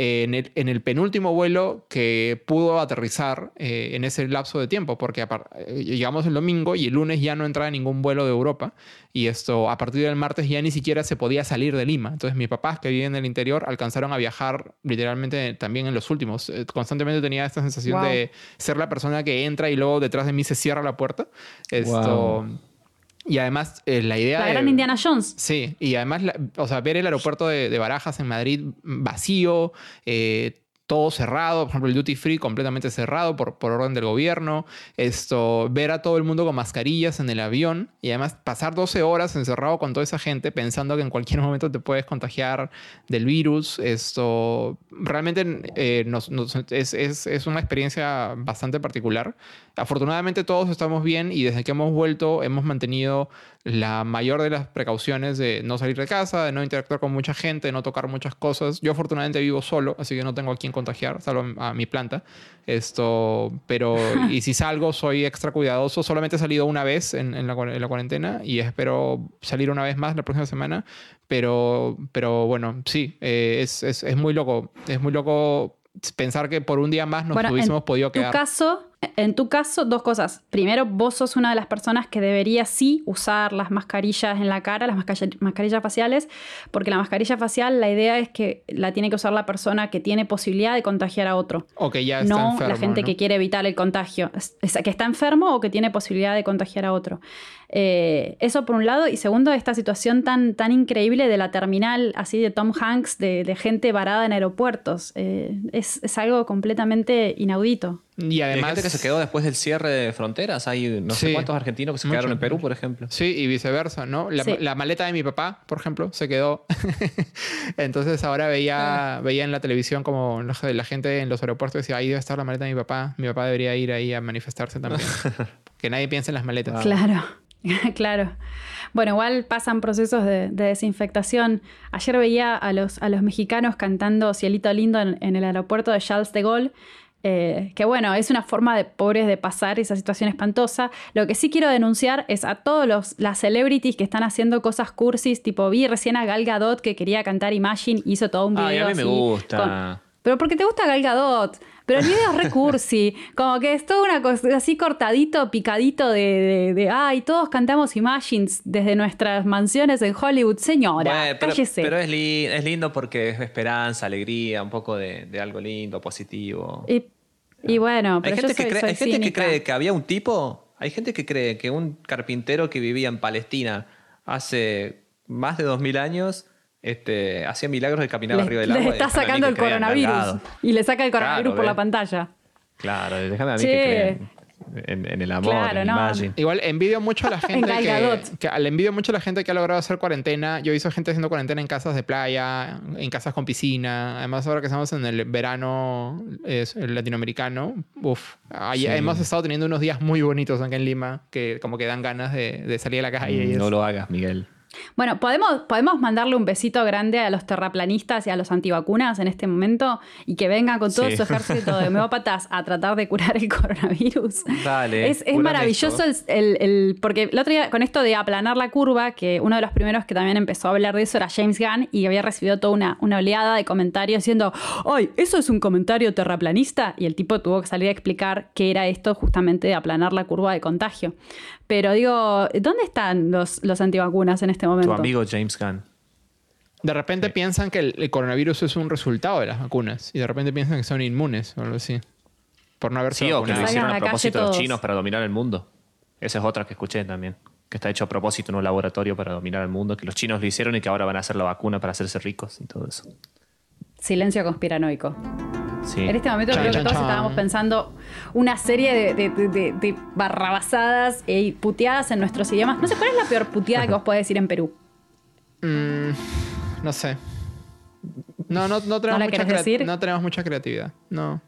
eh, en, el, en, el, penúltimo vuelo que pudo aterrizar eh, en ese lapso de tiempo, porque eh, llegamos el domingo y el lunes ya no entraba ningún vuelo de Europa y esto a partir del martes ya ni siquiera se podía salir de Lima. Entonces mis papás que viven en el interior alcanzaron a viajar literalmente también en los últimos. Constantemente tenía esta sensación de ser la persona que entra y luego detrás de mí se cierra la puerta. Esto... Y además, eh, la idea. La gran Indiana Jones. Sí, y además, o sea, ver el aeropuerto de, de Barajas en Madrid vacío, eh, todo cerrado, por ejemplo el duty free completamente cerrado por, por orden del gobierno, esto, ver a todo el mundo con mascarillas en el avión y además pasar 12 horas encerrado con toda esa gente pensando que en cualquier momento te puedes contagiar del virus, esto realmente eh, es, es, es, una experiencia bastante particular. Afortunadamente todos estamos bien y desde que hemos vuelto hemos mantenido la mayor de las precauciones de no salir de casa, de no interactuar con mucha gente, de no tocar muchas cosas. Yo afortunadamente vivo solo, así que no tengo a quien contagiar, salvo a mi planta. Esto, pero, y si salgo, soy extra cuidadoso. Solamente he salido una vez en, en, la, cuarentena y espero salir una vez más la próxima semana. Pero, pero bueno, sí, eh, es, es, es muy loco. Es muy loco pensar que por un día más nos hubiésemos podido quedar. Tu caso, en tu caso, dos cosas. Primero, vos sos una de las personas que debería sí usar las mascarillas en la cara, las mascarillas faciales, porque la mascarilla facial, la idea es que la tiene que usar la persona que tiene posibilidad de contagiar a otro. O que ya está no enfermo, la gente que quiere evitar el contagio, que está enfermo o que tiene posibilidad de contagiar a otro. Eh, eso por un lado. Y segundo, esta situación tan, tan increíble de la terminal, así de Tom Hanks, de, gente varada en aeropuertos. Eh, es, es, algo completamente inaudito. Y además. Hay gente que se quedó después del cierre de fronteras. Hay no sé cuántos argentinos que se quedaron en Perú, por ejemplo. Sí, y viceversa, ¿no? La, la maleta de mi papá, por ejemplo, se quedó. Entonces ahora veía, ah. veía en la televisión como la gente en los aeropuertos decía, ahí debe estar la maleta de mi papá. Mi papá debería ir ahí a manifestarse también. que nadie piense en las maletas. Claro. claro. Bueno, igual pasan procesos de, desinfectación. Ayer veía a los, a los mexicanos cantando Cielito Lindo en, el aeropuerto de Charles de Gaulle. Eh, que bueno, es una forma de pobres de pasar esa situación espantosa. Lo que sí quiero denunciar es a todos los las celebrities que están haciendo cosas cursis, tipo vi recién a Gal Gadot que quería cantar Imagine, hizo todo un video. Ay, a mí me gusta. Pero porque te gusta Gal Gadot. Pero el video es recursi, como que es todo una cosa así cortadito, picadito de, de, ay, todos cantamos Imagines desde nuestras mansiones en Hollywood. Señora, pero, cállese. Pero es, es, lindo porque es esperanza, alegría, un poco de, de algo lindo, positivo. Y, bueno, pero hay gente, que, cree, hay gente que cree que había un tipo, hay gente que cree que un carpintero que vivía en Palestina hace más de 2000 años este, hacía milagros de caminar arriba del agua. Le está sacando el coronavirus. Y le saca el coronavirus por la pantalla. Claro, déjame a mí que en, el amor, en no. Igual envidio mucho a la gente que, le envidio mucho a la gente que ha logrado hacer cuarentena. Yo he visto gente haciendo cuarentena en casas de playa, en casas con piscina. Además, ahora que estamos en el verano es, latinoamericano, uf, hemos estado teniendo unos días muy bonitos acá en Lima que como que dan ganas de, de salir a la calle. No lo hagas, Miguel. Bueno, ¿podemos, podemos mandarle un besito grande a los terraplanistas y a los antivacunas en este momento y que vengan con todo su ejército de homeópatas a tratar de curar el coronavirus. Dale. Es, maravilloso el, Porque el otro día, con esto de aplanar la curva, que uno de los primeros que también empezó a hablar de eso era James Gunn y había recibido toda una, una oleada de comentarios diciendo: ¡Ay, eso es un comentario terraplanista! Y el tipo tuvo que salir a explicar qué era esto justamente de aplanar la curva de contagio. Pero digo, ¿dónde están los, los antivacunas en este momento? Tu amigo James Gunn. De repente piensan que el, coronavirus es un resultado de las vacunas y de repente piensan que son inmunes o algo así. Por no haber Sí, o que lo hicieron a propósito los chinos para dominar el mundo. Esa es otra que escuché también. Que está hecho a propósito en un laboratorio para dominar el mundo. Que los chinos lo hicieron y que ahora van a hacer la vacuna para hacerse ricos y todo eso. Silencio conspiranoico. En este momento creo que todos estábamos pensando una serie de, barrabasadas y puteadas en nuestros idiomas. No sé, ¿cuál es la peor puteada que vos podés decir en Perú? Mm, no sé. No, no, no, tenemos mucha decir? no tenemos mucha creatividad. No.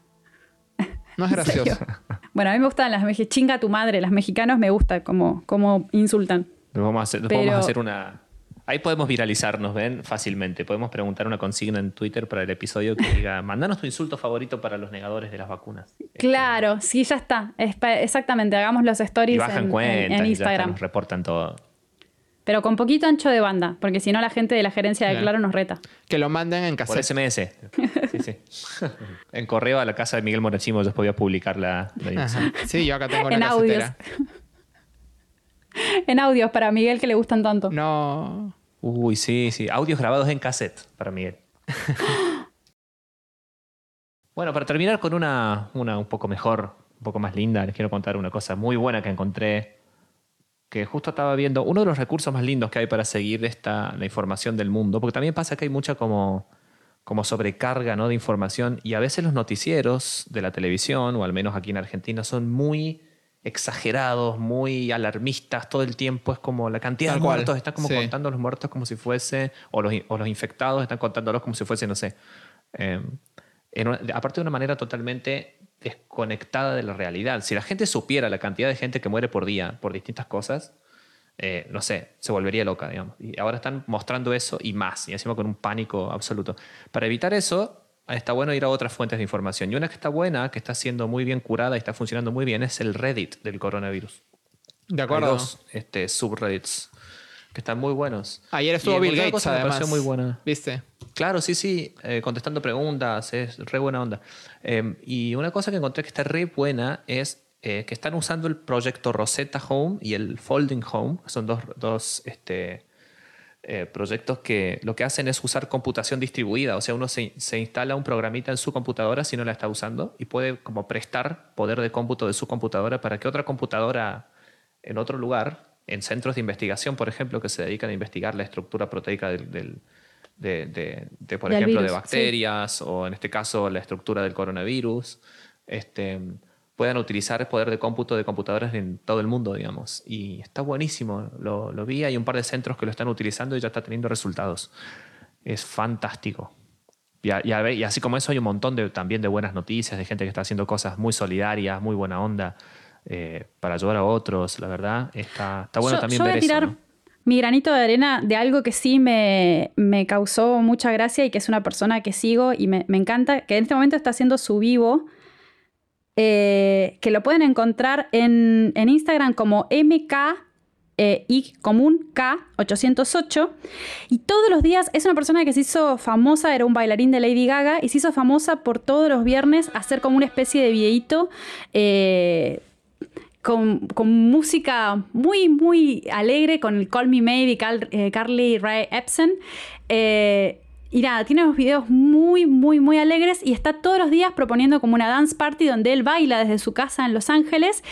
No es gracioso. bueno, a mí me gustan las chinga tu madre. Las mexicanos me gusta como, como insultan. vamos a hacer una, Ahí podemos viralizarnos, ¿ven? Fácilmente. Podemos preguntar una consigna en Twitter para el episodio que diga, mandanos tu insulto favorito para los negadores de las vacunas. Claro, sí, ya está. exactamente, hagamos los stories y bajan en, cuenta, en, Instagram. reportan todo. Pero con poquito ancho de banda, porque si no la gente de la gerencia de Claro. Nos reta. Que lo manden en Por cassette. SMS. Sí, sí. en correo a la casa de Miguel Morachimo yo podía publicar la, la. Sí, yo acá tengo una En audios. En audios para Miguel que le gustan tanto. No. Uy, sí, sí. Audios grabados en cassette para Miguel. bueno, para terminar con una, una un poco mejor, un poco más linda, les quiero contar una cosa muy buena que encontré. Que justo estaba viendo uno de los recursos más lindos que hay para seguir esta, la información del mundo, porque también pasa que hay mucha como, como sobrecarga ¿no? de información y a veces los noticieros de la televisión, o al menos aquí en Argentina, son muy exagerados, muy alarmistas todo el tiempo. Es como la cantidad Tal de cual, muertos, están como sí. contando los muertos como si fuese, o los, o los infectados están contándolos como si fuese, no sé, eh, en una- aparte de una manera totalmente desconectada de la realidad. Si la gente supiera la cantidad de gente que muere por día por distintas cosas, eh, no sé, se volvería loca, digamos. Y ahora están mostrando eso y más, y encima con un pánico absoluto. Para evitar eso, está bueno ir a otras fuentes de información. Y una que está buena, que está siendo muy bien curada y está funcionando muy bien, es el Reddit del coronavirus. De Hay acuerdo. dos este, subreddits que están muy buenos. Ayer estuvo Bill Gates, cosa que me además. muy buena. ¿Viste? Claro, sí, sí, eh, contestando preguntas, es re buena onda. Eh, y una cosa que encontré que está re buena es eh, que están usando el proyecto Rosetta Home y el Folding Home, son dos, dos este, eh, proyectos que lo que hacen es usar computación distribuida, o sea, uno se, se instala un programita en su computadora si no la está usando y puede como prestar poder de cómputo de su computadora para que otra computadora en otro lugar, en centros de investigación, por ejemplo, que se dedican a investigar la estructura proteica del, del- de, de- de, por Del ejemplo, de bacterias o en este caso la estructura del coronavirus, este, puedan utilizar poder de cómputo de computadoras en todo el mundo, digamos. Y está buenísimo. Lo, lo vi, hay un par de centros que lo están utilizando y ya está teniendo resultados. Es fantástico. Y, a- y a- y así como eso hay un montón de, también de buenas noticias, de gente que está haciendo cosas muy solidarias, muy buena onda, eh, para ayudar a otros, la verdad. Está, está bueno yo, también yo voy ver a tirar eso. ¿no? mi granito de arena de algo que sí me, me causó mucha gracia y que es una persona que sigo y me, me encanta, que en este momento está haciendo su vivo, eh, que lo pueden encontrar en, en Instagram como MK. eh, I común K808 y todos los días es una persona que se hizo famosa, era un bailarín de Lady Gaga y se hizo famosa por todos los viernes hacer como una especie de videíto eh, con, con música muy, muy alegre, con el Call Me Maybe, eh, Carly Rae Epson. Y nada, tiene unos videos muy, muy, muy alegres y está todos los días proponiendo como una dance party donde él baila desde su casa en Los Ángeles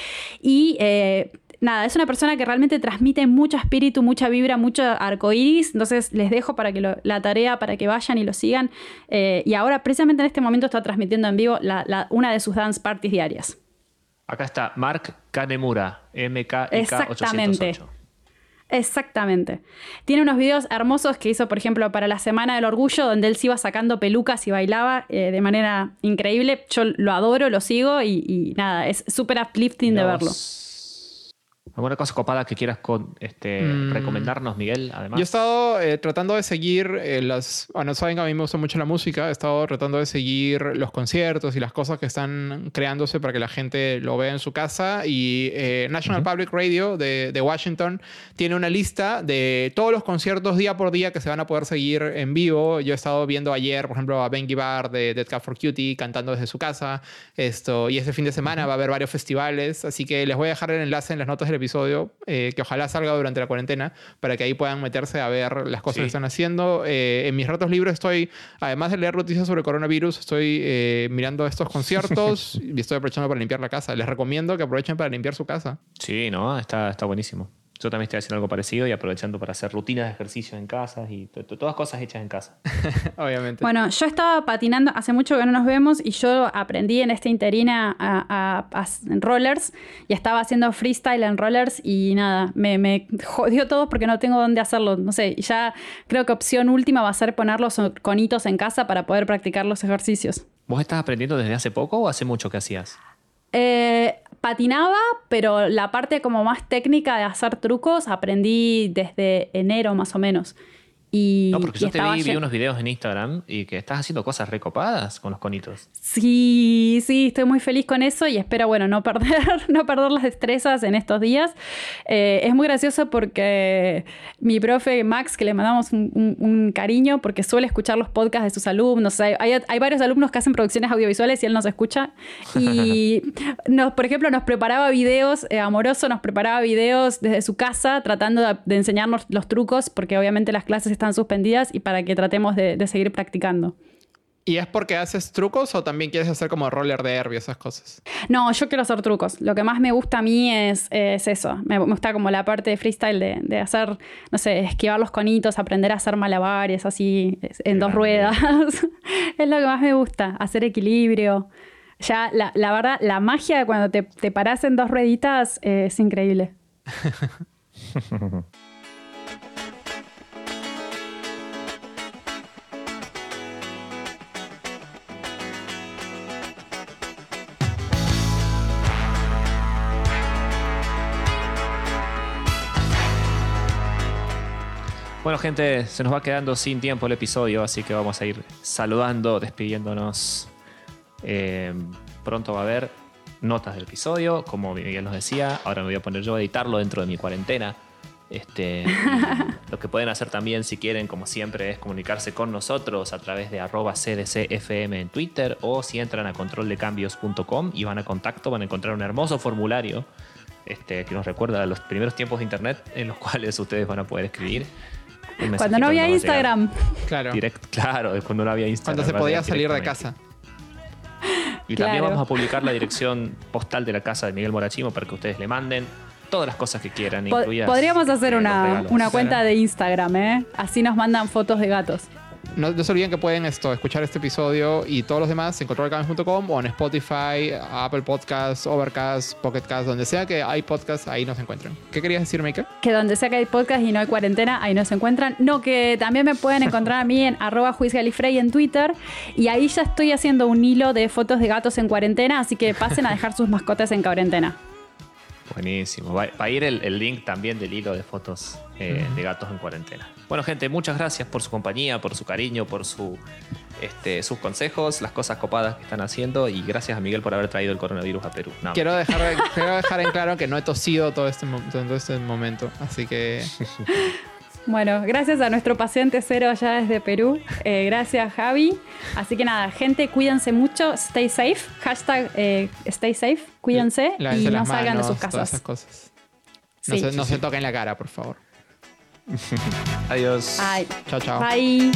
y... eh, Nada, es una persona que realmente transmite mucho espíritu, mucha vibra, mucho arcoíris. Entonces les dejo para que lo- la tarea, para que vayan y lo sigan. Eh, y ahora, precisamente en este momento, está transmitiendo en vivo la- la- una de sus dance parties diarias. Acá está Mark Kanemura, Exactamente. MKIK808. Exactamente. Tiene unos videos hermosos que hizo, por ejemplo, para la Semana del Orgullo, donde él se iba sacando pelucas y bailaba eh, de manera increíble. Yo lo adoro, lo sigo y, y nada, es súper uplifting de verlo. ¿Alguna cosa copada que quieras con, este, Mm. recomendarnos, Miguel? Además. Yo he estado eh, tratando de seguir eh, las... Bueno, saben que a mí me gusta mucho la música. He estado tratando de seguir los conciertos y las cosas que están creándose para que la gente lo vea en su casa. Y eh, National Public Radio de, de Washington tiene una lista de todos los conciertos día por día que se van a poder seguir en vivo. Yo he estado viendo ayer, por ejemplo, a Ben Gibbard de Dead Cat for Cutie cantando desde su casa. Esto, y este fin de semana va a haber varios festivales. Así que les voy a dejar el enlace en las notas del episodio, eh, que ojalá salga durante la cuarentena, para que ahí puedan meterse a ver las cosas Sí. que están haciendo. Eh, en mis ratos libres estoy, además de leer noticias sobre coronavirus, estoy eh, mirando estos conciertos y estoy aprovechando para limpiar la casa. Les recomiendo que aprovechen para limpiar su casa. Sí, ¿no? Está, está buenísimo. Yo también estoy haciendo algo parecido y aprovechando para hacer rutinas de ejercicio en casa y to- to- todas cosas hechas en casa. Obviamente. Bueno, yo estaba patinando, hace mucho que no nos vemos y yo aprendí en esta interina a, a- a- en rollers y estaba haciendo freestyle en rollers y nada, me, me jodió todo porque no tengo dónde hacerlo. No sé, y ya creo que opción última va a ser poner los conitos en casa para poder practicar los ejercicios. ¿Vos estás aprendiendo desde hace poco o hace mucho que hacías? Eh, patinaba, pero la parte como más técnica de hacer trucos aprendí desde enero más o menos. Y, No, porque yo te vi, vi unos videos en Instagram y que estás haciendo cosas recopadas con los conitos. Sí, sí, estoy muy feliz con eso y espero, bueno, no perder, no perder las destrezas en estos días. Eh, es muy gracioso porque mi profe Max, que le mandamos un, un- un cariño porque suele escuchar los podcasts de sus alumnos. Hay, hay- hay varios alumnos que hacen producciones audiovisuales y él nos escucha. Y, nos, por ejemplo, nos preparaba videos, eh, amoroso nos preparaba videos desde su casa tratando de, de enseñarnos los trucos porque obviamente las clases están suspendidas y para que tratemos de- de seguir practicando. ¿Y es porque haces trucos o también quieres hacer como roller derby y esas cosas? No, yo quiero hacer trucos. Lo que más me gusta a mí es, es eso. Me, me gusta como la parte de freestyle de, de hacer, no sé, esquivar los conitos, aprender a hacer malabares así en dos Grande. ruedas. es lo que más me gusta, hacer equilibrio. Ya, la, la verdad, la magia de cuando te, te parás en dos rueditas eh, es increíble. Bueno, gente, se nos va quedando sin tiempo el episodio, así que vamos a ir saludando, despidiéndonos. Eh, pronto va a haber notas del episodio, como Miguel nos decía. Ahora me voy a poner yo a editarlo dentro de mi cuarentena. Este, lo que pueden hacer también, si quieren, como siempre, es comunicarse con nosotros a través de arroba cdcfm en Twitter o si entran a controldecambios.com y van a contacto, van a encontrar un hermoso formulario este, que nos recuerda a los primeros tiempos de internet en los cuales ustedes van a poder escribir. Cuando no había Instagram. Claro. direct- claro, es cuando no había Instagram. Cuando se podía salir de casa. Y también vamos a publicar la dirección postal de la casa de Miguel Morachimo para que ustedes le manden todas las cosas que quieran, incluidas Podríamos hacer eh, una, una cuenta de Instagram, ¿eh? Así nos mandan fotos de gatos. No, no se olviden que pueden esto, escuchar este episodio y todos los demás en controlcamis.com o en Spotify, Apple Podcasts, Overcast, Pocketcast, donde sea que hay podcasts, ahí nos encuentran. ¿Qué querías decir, Mika? que donde sea que hay podcast y no hay cuarentena, ahí nos encuentran. No, que también me pueden encontrar a mí en arroba juizgalifrey en Twitter. Y ahí ya estoy haciendo un hilo de fotos de gatos en cuarentena, así que pasen a dejar sus mascotas en cuarentena. Buenísimo. Va, va a ir el, el link también del hilo de fotos eh, de gatos en cuarentena. Bueno, gente, muchas gracias por su compañía, por su cariño, por su, este, sus consejos, las cosas copadas que están haciendo y gracias a Miguel por haber traído el coronavirus a Perú. No, Quiero dejar, quiero dejar en claro que no he tosido todo este, todo este momento, así que Bueno, gracias a nuestro paciente cero allá desde Perú. Eh, gracias, Javi. Así que nada, gente, cuídense mucho. Stay safe. Hashtag eh, stay safe. Cuídense y no salgan de sus todas casas. esas cosas. No, Sí. se, no se toquen la cara, por favor. Adiós. Ay, Chao, chao. bye.